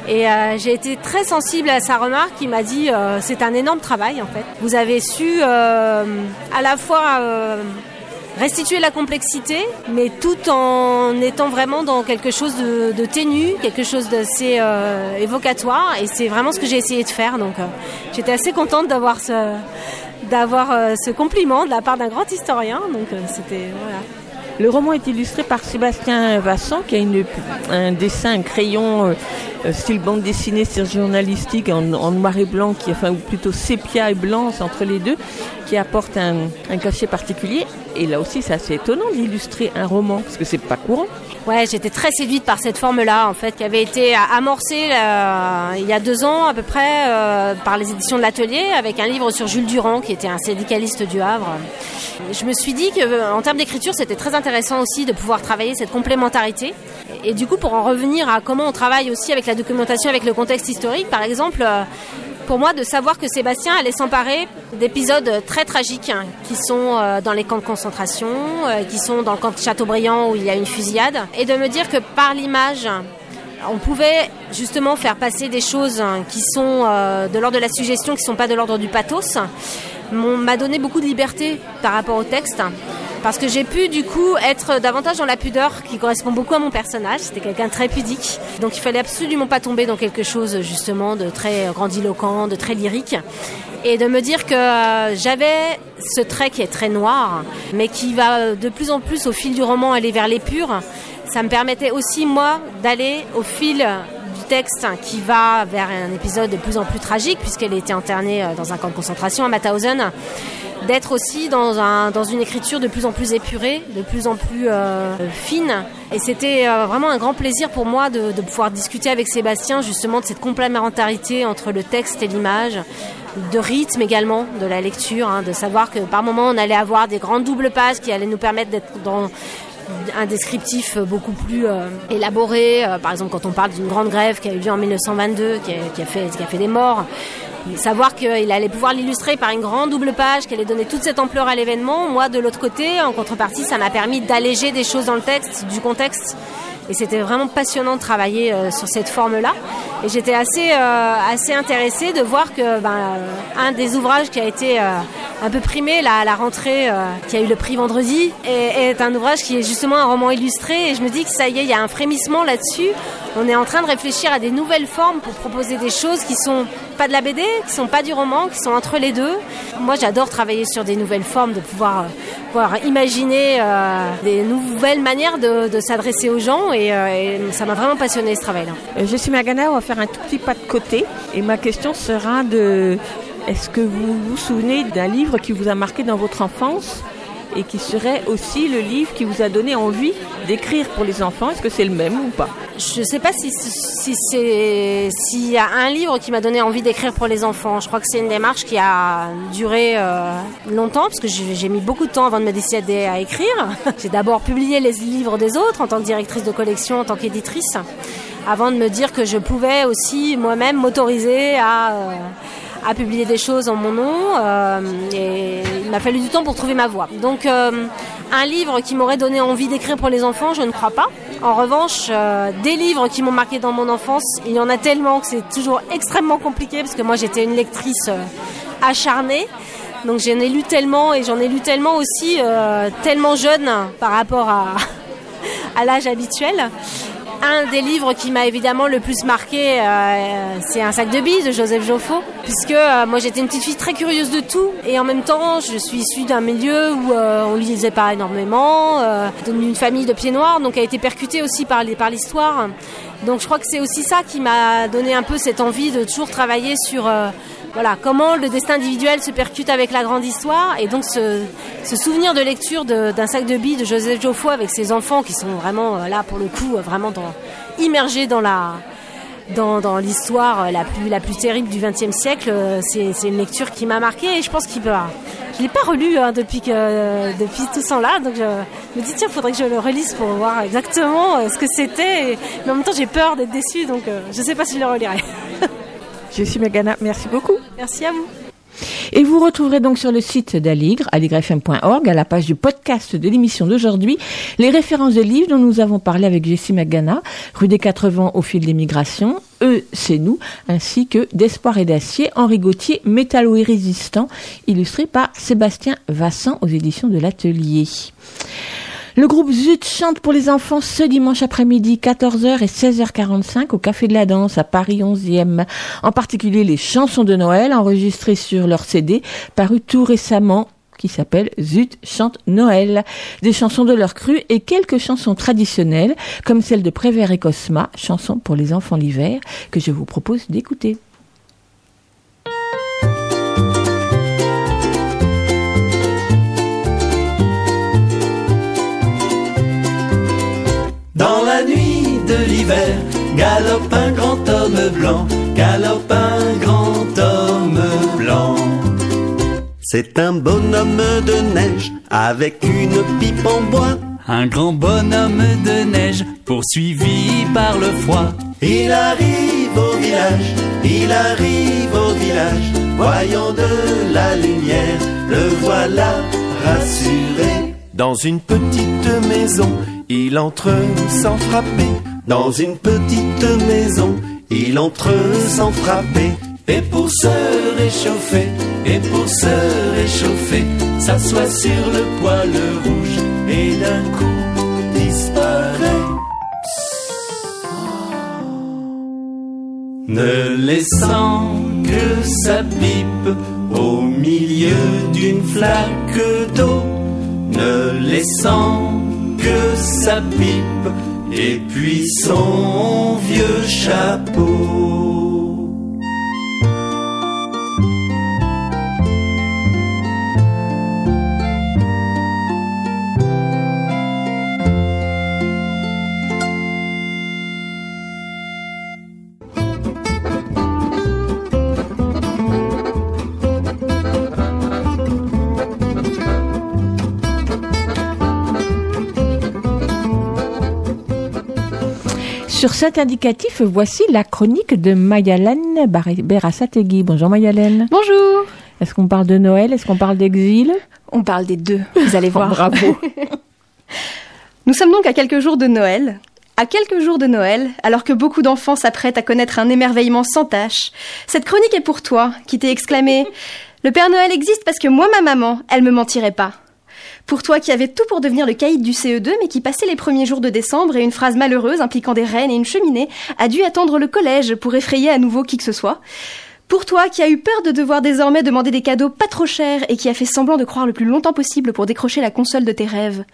et euh, j'ai été très sensible à sa remarque qui m'a dit euh, c'est un énorme travail en fait. Vous avez su euh, à la fois euh, restituer la complexité, mais tout en étant vraiment dans quelque chose de, de ténu, quelque chose d'assez euh, évocatoire. Et c'est vraiment ce que j'ai essayé de faire. Donc, euh, j'étais assez contente d'avoir ce euh, ce compliment de la part d'un grand historien. Donc, c'était voilà. Le roman est illustré par Sébastien Vassan, qui a une, un dessin, un crayon euh, euh, style bande dessinée sur journalistique en, noir et blanc, qui, enfin, ou plutôt sépia et blanc, entre les deux, qui apporte un, un cachet particulier. Et là aussi, c'est assez étonnant d'illustrer un roman, parce que c'est pas courant. Ouais, j'étais très séduite par cette forme-là, en fait, qui avait été amorcée euh, il y a deux ans à peu près euh, par les éditions de l'Atelier, avec un livre sur Jules Durand, qui était un syndicaliste du Havre. Je me suis dit que, euh, en termes d'écriture, c'était très intéressant aussi de pouvoir travailler cette complémentarité. Et, du coup, pour en revenir à comment on travaille aussi avec la documentation, avec le contexte historique, par exemple. Pour moi de savoir que Sébastien allait s'emparer d'épisodes très tragiques hein, qui sont euh, dans les camps de concentration, euh, qui sont dans le camp de Châteaubriand où il y a une fusillade, et de me dire que par l'image, on pouvait justement faire passer des choses hein, qui sont euh, de l'ordre de la suggestion, qui sont pas de l'ordre du pathos, m'a donné beaucoup de liberté par rapport au texte. Parce que j'ai pu du coup être davantage dans la pudeur qui correspond beaucoup à mon personnage. C'était quelqu'un très pudique. Donc il fallait absolument pas tomber dans quelque chose justement de très grandiloquent, de très lyrique. Et de me dire que euh, j'avais ce trait qui est très noir, mais qui va de plus en plus au fil du roman aller vers l'épure. Ça me permettait aussi moi d'aller au fil texte qui va vers un épisode de plus en plus tragique puisqu'elle était internée euh, dans un camp de concentration à Mauthausen d'être aussi dans, un, dans une écriture de plus en plus épurée, de plus en plus euh, fine. Et c'était euh, vraiment un grand plaisir pour moi de, de pouvoir discuter avec Sébastien justement de cette complémentarité entre le texte et l'image, de rythme également de la lecture, hein, de savoir que par moment on allait avoir des grandes doubles pages qui allaient nous permettre d'être dans un descriptif beaucoup plus euh, élaboré. Euh, par exemple, quand on parle d'une grande grève qui a eu lieu en 1922, qui a, fait, qui a fait des morts, savoir qu'il allait pouvoir l'illustrer par une grande double page, qu'elle allait donner toute cette ampleur à l'événement. Moi, de l'autre côté, en contrepartie, ça m'a permis d'alléger des choses dans le texte, du contexte. Et c'était vraiment passionnant de travailler euh, sur cette forme-là. Et j'étais assez, euh, assez intéressée de voir que ben, euh, un des ouvrages qui a été un peu primé à la rentrée, qui a eu le prix vendredi, est, un ouvrage qui est justement un roman illustré. Et je me dis que ça y est, il y a un frémissement là-dessus. On est en train de réfléchir à des nouvelles formes pour proposer des choses qui sont pas de la BD, qui sont pas du roman, qui sont entre les deux. Moi, j'adore travailler sur des nouvelles formes, de pouvoir, pouvoir imaginer des nouvelles manières de, s'adresser aux gens. Euh, et ça m'a vraiment passionné ce travail-là. Euh, Jessie Magana, on va faire un tout petit pas de côté. Et ma question sera de est-ce que vous vous souvenez d'un livre qui vous a marqué dans votre enfance? Et qui serait aussi le livre qui vous a donné envie d'écrire pour les enfants Est-ce que c'est le même ou pas? Je sais pas si, s'il y a un livre qui m'a donné envie d'écrire pour les enfants. Je crois que c'est une démarche qui a duré euh, longtemps parce que j'ai mis beaucoup de temps avant de me décider à écrire. J'ai d'abord publié les livres des autres en tant que directrice de collection, en tant qu'éditrice, avant de me dire que je pouvais aussi moi-même m'autoriser à euh, à publier des choses en mon nom euh, et il m'a fallu du temps pour trouver ma voie. Donc euh, un livre qui m'aurait donné envie d'écrire pour les enfants, je ne crois pas. En revanche, euh, des livres qui m'ont marqué dans mon enfance, il y en a tellement que c'est toujours extrêmement compliqué parce que moi j'étais une lectrice euh, acharnée. Donc j'en ai lu tellement et j'en ai lu tellement aussi euh, tellement jeune par rapport à, à l'âge habituel. Un des livres qui m'a évidemment le plus marqué, euh, c'est Un sac de billes de Joseph Joffo, puisque euh, moi j'étais une petite fille très curieuse de tout, et en même temps je suis issue d'un milieu où euh, on lisait pas énormément, euh, d'une famille de pieds noirs, donc a été percutée aussi par les- par l'histoire. Donc je crois que c'est aussi ça qui m'a donné un peu cette envie de toujours travailler sur euh, voilà, comment le destin individuel se percute avec la grande histoire. Et donc ce, souvenir de lecture d'un sac de billes de Joseph Joffo avec ses enfants qui sont vraiment euh, là pour le coup, euh, vraiment dans, immergés dans la dans, l'histoire euh, la plus la plus terrible du XXe siècle, c'est une lecture qui m'a marqué et je pense qu'il peut. Je l'ai pas relu hein, depuis que depuis tout ce temps-là, donc je me dis tiens, faudrait que je le relise pour voir exactement ce que c'était. Mais en même temps, j'ai peur d'être déçue, donc je sais pas si je le relirai. Jessie Megana, merci beaucoup. Merci à vous. Et vous retrouverez donc sur le site d'Aligre, aligrefm.org, à la page du podcast de l'émission d'aujourd'hui, les références de livres dont nous avons parlé avec Jessie Magana, Rue des Quatre Vents au fil des migrations, Eux, c'est nous, ainsi que D'espoir et d'acier, Henri Gauthier, métallo et résistant, illustré par Sébastien Vassan aux éditions de l'Atelier. Le groupe Zut chante pour les enfants ce dimanche après-midi 14h et 16h45 au Café de la Danse à Paris 11e. En particulier les chansons de Noël enregistrées sur leur CD paru tout récemment qui s'appelle Zut chante Noël. Des chansons de leur cru et quelques chansons traditionnelles comme celle de Prévert et Cosma, chanson pour les enfants l'hiver que je vous propose d'écouter. L'hiver, galope un grand homme blanc, galope un grand homme blanc. C'est un bonhomme de neige avec une pipe en bois. Un grand bonhomme de neige poursuivi par le froid. Il arrive au village, il arrive au village, voyant de la lumière, le voilà rassuré. Dans une petite maison, il entre sans frapper. Dans une petite maison, il entre sans frapper. Et pour se réchauffer, et pour se réchauffer, s'assoit sur le poêle rouge et d'un coup disparaît. Ne laissant que sa pipe au milieu d'une flaque d'eau, ne laissant que sa pipe et puis son vieux chapeau. Sur cet indicatif, voici la chronique de Mayalène Berasategui. Bonjour Mayalène. Bonjour. Est-ce qu'on parle de Noël? Est-ce qu'on parle d'exil? On parle des deux, vous allez voir. Bravo. Nous sommes donc à quelques jours de Noël. À quelques jours de Noël, alors que beaucoup d'enfants s'apprêtent à connaître un émerveillement sans tâche, cette chronique est pour toi, qui t'es exclamé Le Père Noël existe parce que moi, ma maman, elle me mentirait pas. Pour toi qui avais tout pour devenir le caïd du CE2, mais qui passait les premiers jours de décembre et une phrase malheureuse impliquant des rennes et une cheminée a dû attendre le collège pour effrayer à nouveau qui que ce soit? Pour toi qui as eu peur de devoir désormais demander des cadeaux pas trop chers et qui a fait semblant de croire le plus longtemps possible pour décrocher la console de tes rêves.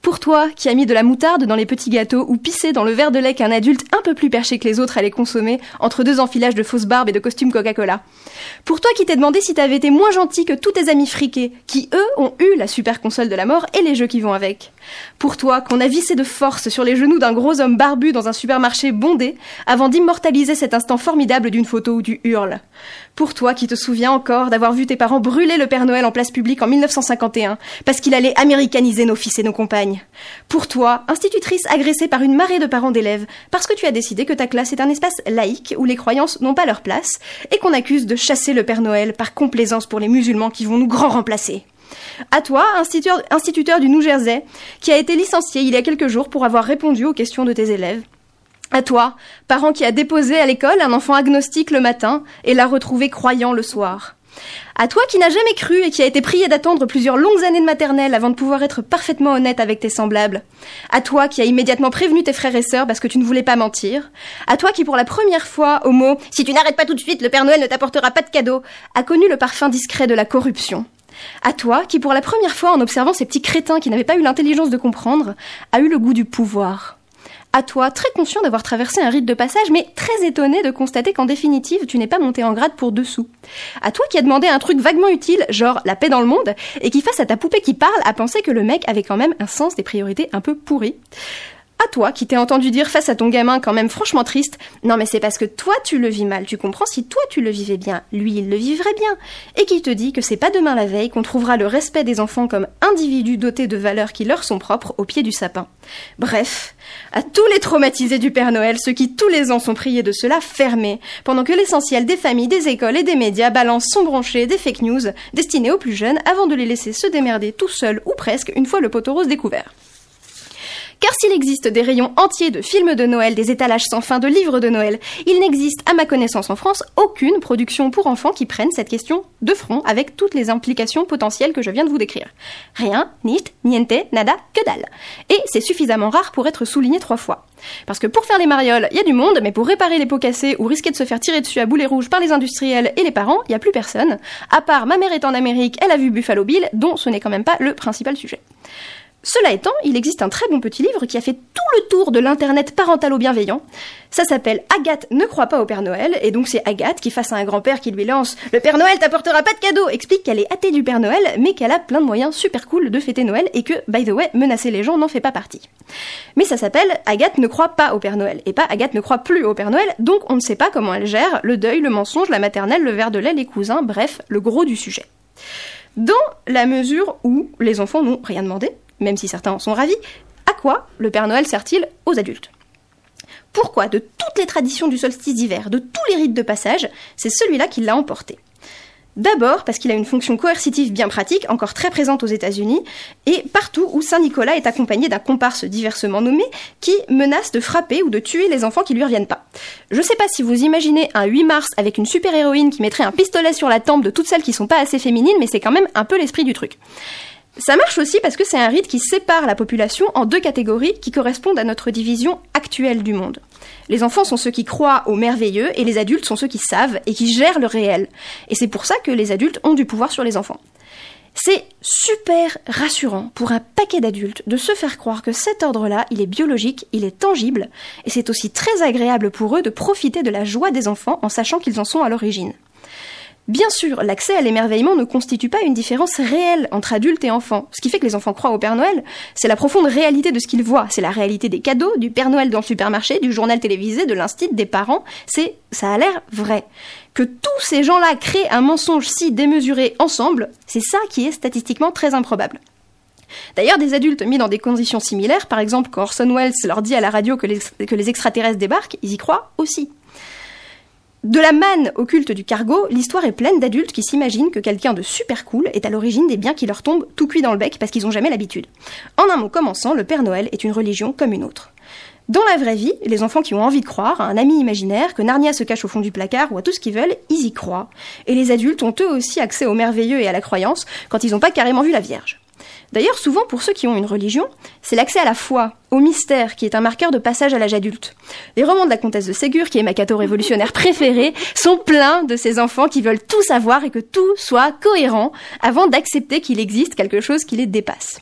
Pour toi qui as mis de la moutarde dans les petits gâteaux ou pissé dans le verre de lait qu'un adulte un peu plus perché que les autres allait consommer entre deux enfilages de fausses barbes et de costumes Coca-Cola. Pour toi qui t'es demandé si t'avais été moins gentil que tous tes amis friqués qui eux ont eu la super console de la mort et les jeux qui vont avec. Pour toi qu'on a vissé de force sur les genoux d'un gros homme barbu dans un supermarché bondé avant d'immortaliser cet instant formidable d'une photo ou du hurle. Pour toi qui te souviens encore d'avoir vu tes parents brûler le Père Noël en place publique en 1951 parce qu'il allait américaniser nos fils et nos compagnes. Pour toi, institutrice agressée par une marée de parents d'élèves parce que tu as décidé que ta classe est un espace laïque où les croyances n'ont pas leur place et qu'on accuse de chasser le Père Noël par complaisance pour les musulmans qui vont nous grand remplacer. À toi, instituteur, du New Jersey, qui a été licencié il y a quelques jours pour avoir répondu aux questions de tes élèves. À toi, parent qui a déposé à l'école un enfant agnostique le matin et l'a retrouvé croyant le soir. À toi qui n'as jamais cru et qui a été prié d'attendre plusieurs longues années de maternelle avant de pouvoir être parfaitement honnête avec tes semblables. À toi qui a immédiatement prévenu tes frères et sœurs parce que tu ne voulais pas mentir. À toi qui pour la première fois, au mot « Si tu n'arrêtes pas tout de suite, le Père Noël ne t'apportera pas de cadeau », a connu le parfum discret de la corruption. À toi qui pour la première fois en observant ces petits crétins qui n'avaient pas eu l'intelligence de comprendre, a eu le goût du pouvoir à toi, très conscient d'avoir traversé un rite de passage, mais très étonné de constater qu'en définitive, tu n'es pas monté en grade pour dessous. À toi qui a demandé un truc vaguement utile, genre la paix dans le monde, et qui face à ta poupée qui parle, a pensé que le mec avait quand même un sens des priorités un peu pourri. Toi qui t'es entendu dire face à ton gamin quand même franchement triste, non mais c'est parce que toi tu le vis mal, tu comprends? Si toi tu le vivais bien, lui il le vivrait bien, et qui te dit que c'est pas demain la veille qu'on trouvera le respect des enfants comme individus dotés de valeurs qui leur sont propres au pied du sapin. Bref, à tous les traumatisés du Père Noël, ceux qui tous les ans sont priés de cela, fermés, pendant que l'essentiel des familles, des écoles et des médias balancent son branché des fake news destinés aux plus jeunes avant de les laisser se démerder tout seuls ou presque une fois le poteau rose découvert. Car s'il existe des rayons entiers de films de Noël, des étalages sans fin de livres de Noël, il n'existe, à ma connaissance en France, aucune production pour enfants qui prenne cette question de front avec toutes les implications potentielles que je viens de vous décrire. Rien, nicht, niente, nada, que dalle. Et c'est suffisamment rare pour être souligné trois fois. Parce que pour faire les marioles, il y a du monde, mais pour réparer les pots cassés ou risquer de se faire tirer dessus à boulet rouge par les industriels et les parents, il n'y a plus personne. À part ma mère est en Amérique, elle a vu Buffalo Bill, dont ce n'est quand même pas le principal sujet. Cela étant, il existe un très bon petit livre qui a fait tout le tour de l'internet parentalo-bienveillant. Ça s'appelle Agathe ne croit pas au Père Noël, et donc c'est Agathe qui, face à un grand-père qui lui lance Le Père Noël t'apportera pas de cadeau, explique qu'elle est athée du Père Noël, mais qu'elle a plein de moyens super cool de fêter Noël, et que, by the way, menacer les gens n'en fait pas partie. Mais ça s'appelle Agathe ne croit pas au Père Noël, et pas Agathe ne croit plus au Père Noël, donc on ne sait pas comment elle gère le deuil, le mensonge, la maternelle, le verre de lait, les cousins, bref, le gros du sujet. Dans la mesure où les enfants n'ont rien demandé, même si certains en sont ravis, à quoi le Père Noël sert-il aux adultes? Pourquoi, de toutes les traditions du solstice d'hiver, de tous les rites de passage, c'est celui-là qui l'a emporté? D'abord parce qu'il a une fonction coercitive bien pratique, encore très présente aux États-Unis, et partout où Saint Nicolas est accompagné d'un comparse diversement nommé qui menace de frapper ou de tuer les enfants qui lui reviennent pas. Je sais pas si vous imaginez un 8 mars avec une super-héroïne qui mettrait un pistolet sur la tempe de toutes celles qui sont pas assez féminines, mais c'est quand même un peu l'esprit du truc. Ça marche aussi parce que c'est un rite qui sépare la population en deux catégories qui correspondent à notre division actuelle du monde. Les enfants sont ceux qui croient au merveilleux et les adultes sont ceux qui savent et qui gèrent le réel. Et c'est pour ça que les adultes ont du pouvoir sur les enfants. C'est super rassurant pour un paquet d'adultes de se faire croire que cet ordre-là, il est biologique, il est tangible, et c'est aussi très agréable pour eux de profiter de la joie des enfants en sachant qu'ils en sont à l'origine. Bien sûr, l'accès à l'émerveillement ne constitue pas une différence réelle entre adultes et enfants. Ce qui fait que les enfants croient au Père Noël, c'est la profonde réalité de ce qu'ils voient. C'est la réalité des cadeaux, du Père Noël dans le supermarché, du journal télévisé, de l'instit, des parents. C'est, ça a l'air vrai. Que tous ces gens-là créent un mensonge si démesuré ensemble, c'est ça qui est statistiquement très improbable. D'ailleurs, des adultes mis dans des conditions similaires, par exemple quand Orson Welles leur dit à la radio que les, que les extraterrestres débarquent, ils y croient aussi. De la manne au culte du cargo, l'histoire est pleine d'adultes qui s'imaginent que quelqu'un de super cool est à l'origine des biens qui leur tombent tout cuit dans le bec parce qu'ils n'ont jamais l'habitude. En un mot commençant, le Père Noël est une religion comme une autre. Dans la vraie vie, les enfants qui ont envie de croire à un ami imaginaire, que Narnia se cache au fond du placard ou à tout ce qu'ils veulent, ils y croient. Et les adultes ont eux aussi accès au merveilleux et à la croyance quand ils n'ont pas carrément vu la Vierge. D'ailleurs, souvent pour ceux qui ont une religion, c'est l'accès à la foi, au mystère, qui est un marqueur de passage à l'âge adulte. Les romans de la comtesse de Ségur, qui est ma cato révolutionnaire préférée, sont pleins de ces enfants qui veulent tout savoir et que tout soit cohérent avant d'accepter qu'il existe quelque chose qui les dépasse.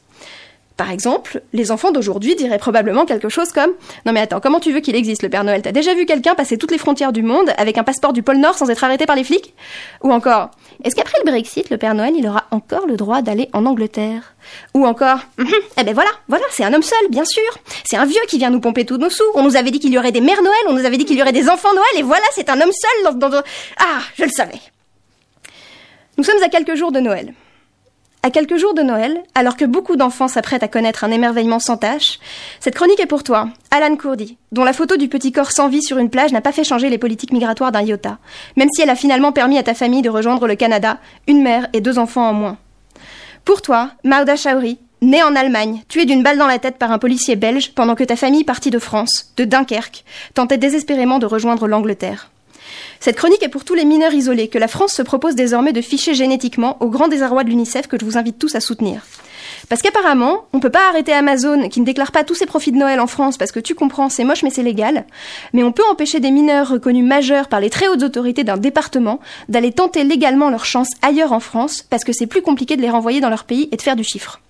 Par exemple, les enfants d'aujourd'hui diraient probablement quelque chose comme Non mais attends, comment tu veux qu'il existe le Père Noël? T'as déjà vu quelqu'un passer toutes les frontières du monde avec un passeport du pôle Nord sans être arrêté par les flics? Ou encore Est-ce qu'après le Brexit, le Père Noël, il aura encore le droit d'aller en Angleterre? Ou encore Eh ben voilà, voilà, c'est un homme seul, bien sûr. C'est un vieux qui vient nous pomper tous nos sous. On nous avait dit qu'il y aurait des mères Noël, on nous avait dit qu'il y aurait des enfants Noël, et voilà, c'est un homme seul dans, dans... Ah, je le savais. Nous sommes à quelques jours de Noël. À quelques jours de Noël, alors que beaucoup d'enfants s'apprêtent à connaître un émerveillement sans tâche, cette chronique est pour toi, Alan Kurdi, dont la photo du petit corps sans vie sur une plage n'a pas fait changer les politiques migratoires d'un iota, même si elle a finalement permis à ta famille de rejoindre le Canada, une mère et deux enfants en moins. Pour toi, Mauda Chauri, née en Allemagne, tuée d'une balle dans la tête par un policier belge pendant que ta famille partie de France, de Dunkerque, tentait désespérément de rejoindre l'Angleterre. Cette chronique est pour tous les mineurs isolés que la France se propose désormais de ficher génétiquement au grand désarroi de l'UNICEF que je vous invite tous à soutenir. Parce qu'apparemment, on peut pas arrêter Amazon qui ne déclare pas tous ses profits de Noël en France parce que tu comprends, c'est moche mais c'est légal. Mais on peut empêcher des mineurs reconnus majeurs par les très hautes autorités d'un département d'aller tenter légalement leur chance ailleurs en France parce que c'est plus compliqué de les renvoyer dans leur pays et de faire du chiffre.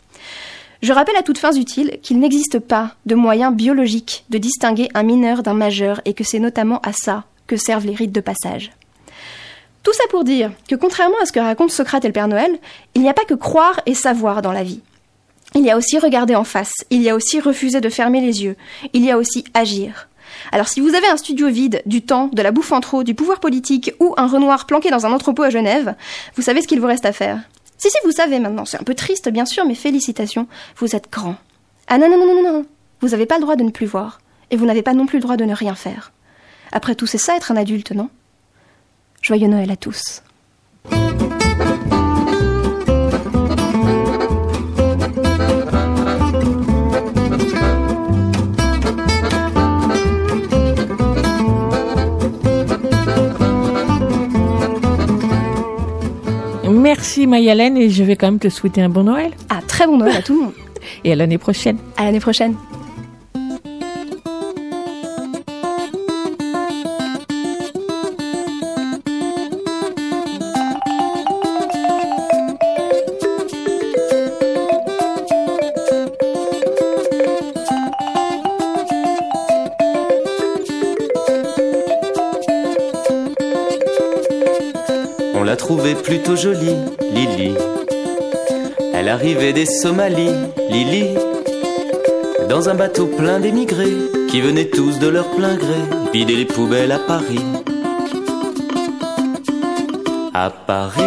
Je rappelle à toutes fins utiles qu'il n'existe pas de moyen biologique de distinguer un mineur d'un majeur et que c'est notamment à ça que servent les rites de passage. Tout ça pour dire que contrairement à ce que racontent Socrate et le Père Noël, il n'y a pas que croire et savoir dans la vie. Il y a aussi regarder en face, il y a aussi refuser de fermer les yeux, il y a aussi agir. Alors si vous avez un studio vide, du temps, de la bouffe en trop, du pouvoir politique ou un Renoir planqué dans un entrepôt à Genève, vous savez ce qu'il vous reste à faire. Si, si, vous savez maintenant, c'est un peu triste bien sûr, mais félicitations, vous êtes grand. Ah non, non, non, non, non, vous n'avez pas le droit de ne plus voir, et vous n'avez pas non plus le droit de ne rien faire. Après tout, c'est ça être un adulte, non? Joyeux Noël à tous. Merci Mayalène et je vais quand même te souhaiter un bon Noël. Ah, très bon Noël à tout le monde. Et à l'année prochaine. À l'année prochaine. Des Somalies, Lily. Dans un bateau plein d'émigrés qui venaient tous de leur plein gré vider les poubelles à Paris. À Paris.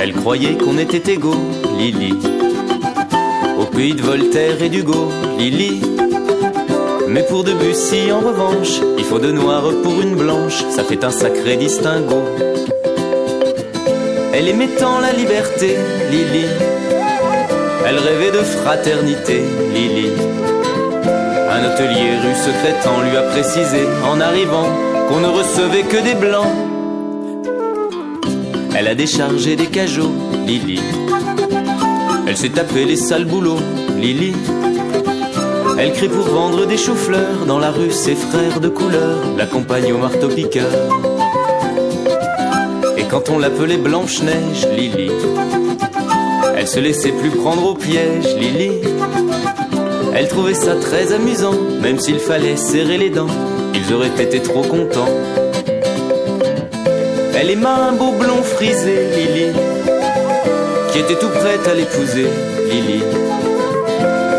Elle croyait qu'on était égaux, Lily. Au pays de Voltaire et d'Hugo, Lily. Mais pour Debussy, en revanche, il faut de noir pour une blanche, ça fait un sacré distinguo. Elle aimait tant la liberté, Lily. Elle rêvait de fraternité, Lily. Un hôtelier rue secrétant lui a précisé, en arrivant, qu'on ne recevait que des blancs. Elle a déchargé des cajots, Lily. Elle s'est tapé les sales boulots, Lily. Elle crie pour vendre des choux-fleurs dans la rue, ses frères de couleur l'accompagnent au marteau-piqueur. Et quand on l'appelait Blanche-Neige, Lily, elle se laissait plus prendre au piège, Lily. Elle trouvait ça très amusant, même s'il fallait serrer les dents, ils auraient été trop contents. Elle aima un beau blond frisé, Lily, qui était tout prête à l'épouser, Lily.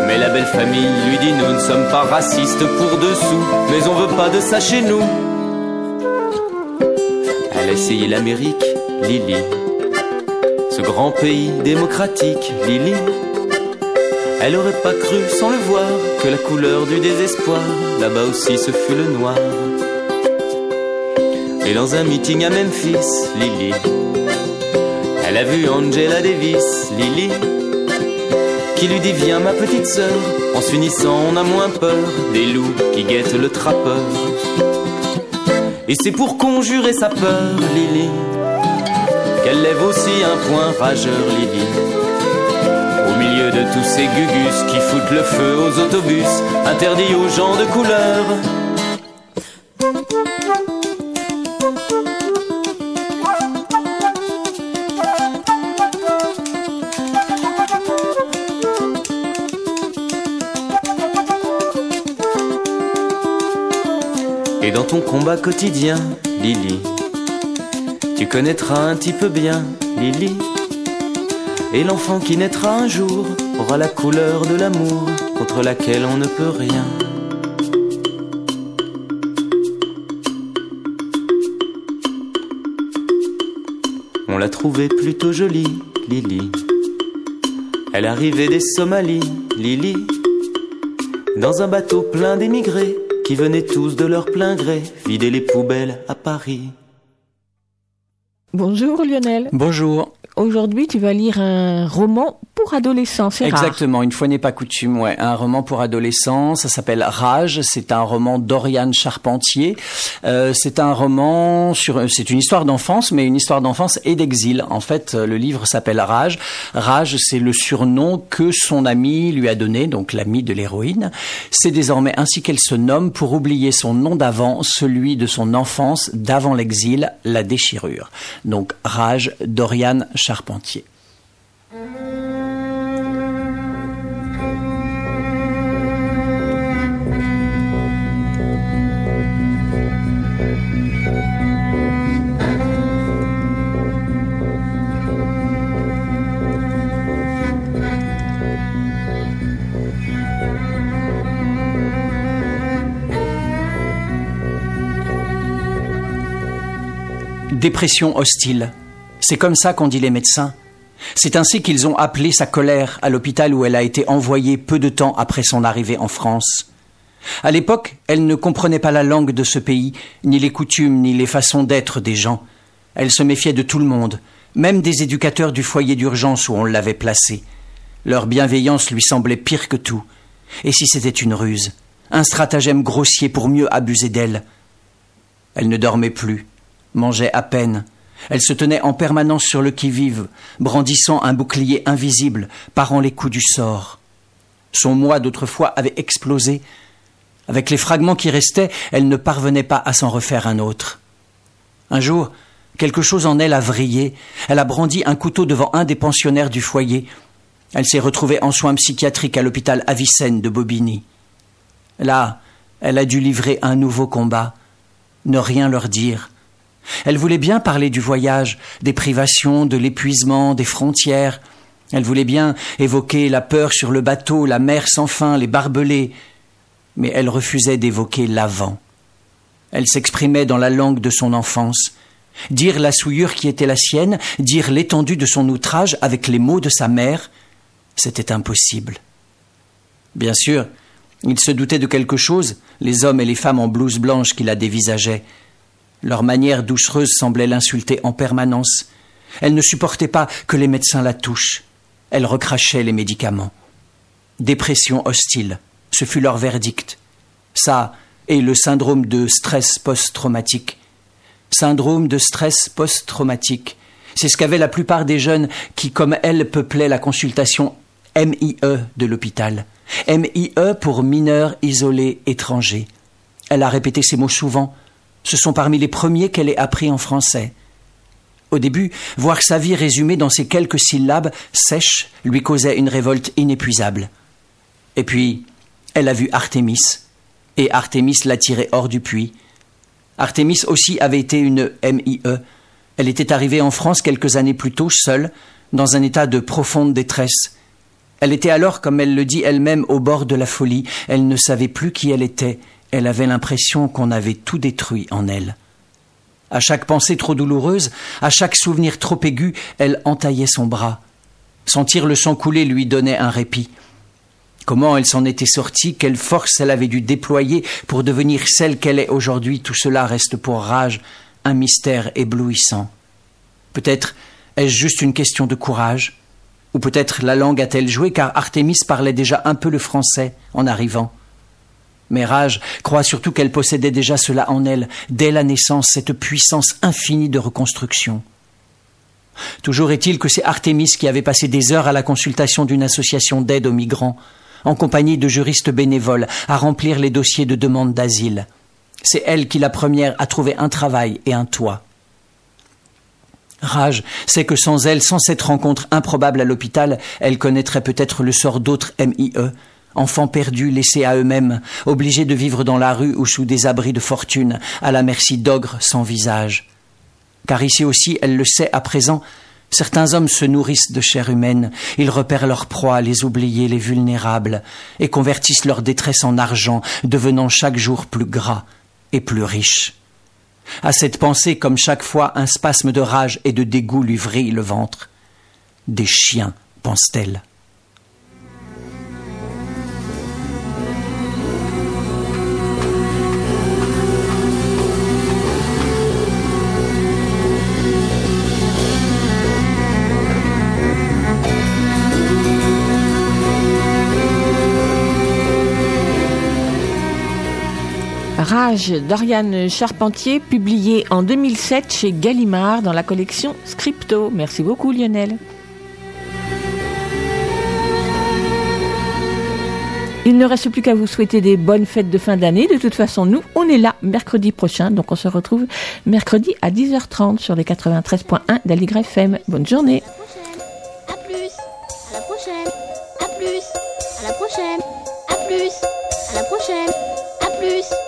Mais la belle famille lui dit nous ne sommes pas racistes pour dessous, mais on veut pas de ça chez nous. Elle a essayé l'Amérique, Lily, ce grand pays démocratique, Lily. Elle aurait pas cru sans le voir que la couleur du désespoir, là-bas aussi ce fut le noir. Et dans un meeting à Memphis, Lily, elle a vu Angela Davis, Lily, qui lui dit Viens ma petite sœur, en s'unissant on a moins peur des loups qui guettent le trappeur. Et c'est pour conjurer sa peur, Lily, qu'elle lève aussi un point rageur, Lily. Au milieu de tous ces gugus qui foutent le feu aux autobus, interdits aux gens de couleur. Combat quotidien, Lily, tu connaîtras un petit peu bien, Lily. Et l'enfant qui naîtra un jour aura la couleur de l'amour contre laquelle on ne peut rien. On l'a trouvée plutôt jolie, Lily. Elle arrivait des Somalies, Lily. Dans un bateau plein d'émigrés qui venaient tous de leur plein gré vider les poubelles à Paris. Bonjour Lionel. Bonjour. Aujourd'hui, tu vas lire un roman pour adolescents, c'est rare. Exactement, une fois n'est pas coutume, ouais. Un roman pour adolescents, ça s'appelle Rage, c'est un roman d'Oriane Charpentier. Euh, c'est un roman sur, c'est une histoire d'enfance, mais une histoire d'enfance et d'exil. En fait, le livre s'appelle Rage. Rage, c'est le surnom que son ami lui a donné, donc l'ami de l'héroïne. C'est désormais ainsi qu'elle se nomme pour oublier son nom d'avant, celui de son enfance, d'avant l'exil, la déchirure. Donc Rage d'Oriane Charpentier. Dépression hostile. C'est comme ça qu'ont dit les médecins. C'est ainsi qu'ils ont appelé sa colère à l'hôpital où elle a été envoyée peu de temps après son arrivée en France. À l'époque, elle ne comprenait pas la langue de ce pays, ni les coutumes, ni les façons d'être des gens. Elle se méfiait de tout le monde, même des éducateurs du foyer d'urgence où on l'avait placée. Leur bienveillance lui semblait pire que tout. Et si c'était une ruse, un stratagème grossier pour mieux abuser d'elle? Elle ne dormait plus, mangeait à peine, elle se tenait en permanence sur le qui-vive, brandissant un bouclier invisible, parant les coups du sort. Son moi d'autrefois avait explosé. Avec les fragments qui restaient, elle ne parvenait pas à s'en refaire un autre. Un jour, quelque chose en elle a vrillé. Elle a brandi un couteau devant un des pensionnaires du foyer. Elle s'est retrouvée en soins psychiatriques à l'hôpital Avicenne de Bobigny. Là, elle a dû livrer un nouveau combat. Ne rien leur dire, elle voulait bien parler du voyage, des privations, de l'épuisement, des frontières. Elle voulait bien évoquer la peur sur le bateau, la mer sans fin, les barbelés. Mais elle refusait d'évoquer l'avant. Elle s'exprimait dans la langue de son enfance. Dire la souillure qui était la sienne, dire l'étendue de son outrage avec les mots de sa mère, c'était impossible. Bien sûr, il se doutait de quelque chose, les hommes et les femmes en blouse blanche qui la dévisageaient. Leur manière doucereuse semblait l'insulter en permanence. Elle ne supportait pas que les médecins la touchent. Elle recrachait les médicaments. Dépression hostile, ce fut leur verdict. Ça et le syndrome de stress post-traumatique. Syndrome de stress post-traumatique. C'est ce qu'avaient la plupart des jeunes qui, comme elle, peuplaient la consultation MIE de l'hôpital. MIE pour mineurs isolés étrangers. Elle a répété ces mots souvent, ce sont parmi les premiers qu'elle ait appris en français. Au début, voir sa vie résumée dans ces quelques syllabes sèches lui causait une révolte inépuisable. Et puis, elle a vu Artémis, et Artémis l'a tirée hors du puits. Artémis aussi avait été une MIE. Elle était arrivée en France quelques années plus tôt, seule, dans un état de profonde détresse. Elle était alors, comme elle le dit elle-même, au bord de la folie. Elle ne savait plus qui elle était, elle avait l'impression qu'on avait tout détruit en elle. À chaque pensée trop douloureuse, à chaque souvenir trop aigu, elle entaillait son bras. Sentir le sang couler lui donnait un répit. Comment elle s'en était sortie, quelle force elle avait dû déployer pour devenir celle qu'elle est aujourd'hui, tout cela reste pour Rage un mystère éblouissant. Peut-être est-ce juste une question de courage, ou peut-être la langue a-t-elle joué car Artémis parlait déjà un peu le français en arrivant. Mais Rage croit surtout qu'elle possédait déjà cela en elle, dès la naissance, cette puissance infinie de reconstruction. Toujours est-il que c'est Artémis qui avait passé des heures à la consultation d'une association d'aide aux migrants, en compagnie de juristes bénévoles, à remplir les dossiers de demande d'asile. C'est elle qui, la première, a trouvé un travail et un toit. Rage sait que sans elle, sans cette rencontre improbable à l'hôpital, elle connaîtrait peut-être le sort d'autres MIE, enfants perdus, laissés à eux-mêmes, obligés de vivre dans la rue ou sous des abris de fortune, à la merci d'ogres sans visage. Car ici aussi, elle le sait à présent, certains hommes se nourrissent de chair humaine, ils repèrent leurs proies, les oubliés, les vulnérables, et convertissent leur détresse en argent, devenant chaque jour plus gras et plus riches. À cette pensée, comme chaque fois, un spasme de rage et de dégoût lui vrille le ventre. Des chiens, pense-t-elle. Rage d'Oriane Charpentier, publié en 2007 chez Gallimard dans la collection Scripto. Merci beaucoup Lionel. Il ne reste plus qu'à vous souhaiter des bonnes fêtes de fin d'année. De toute façon, nous, on est là mercredi prochain. Donc on se retrouve mercredi à 10h30 sur les 93.1 d'Aligre FM. Bonne journée. À plus. À la prochaine. À plus. À la prochaine. À plus. À la prochaine. À plus.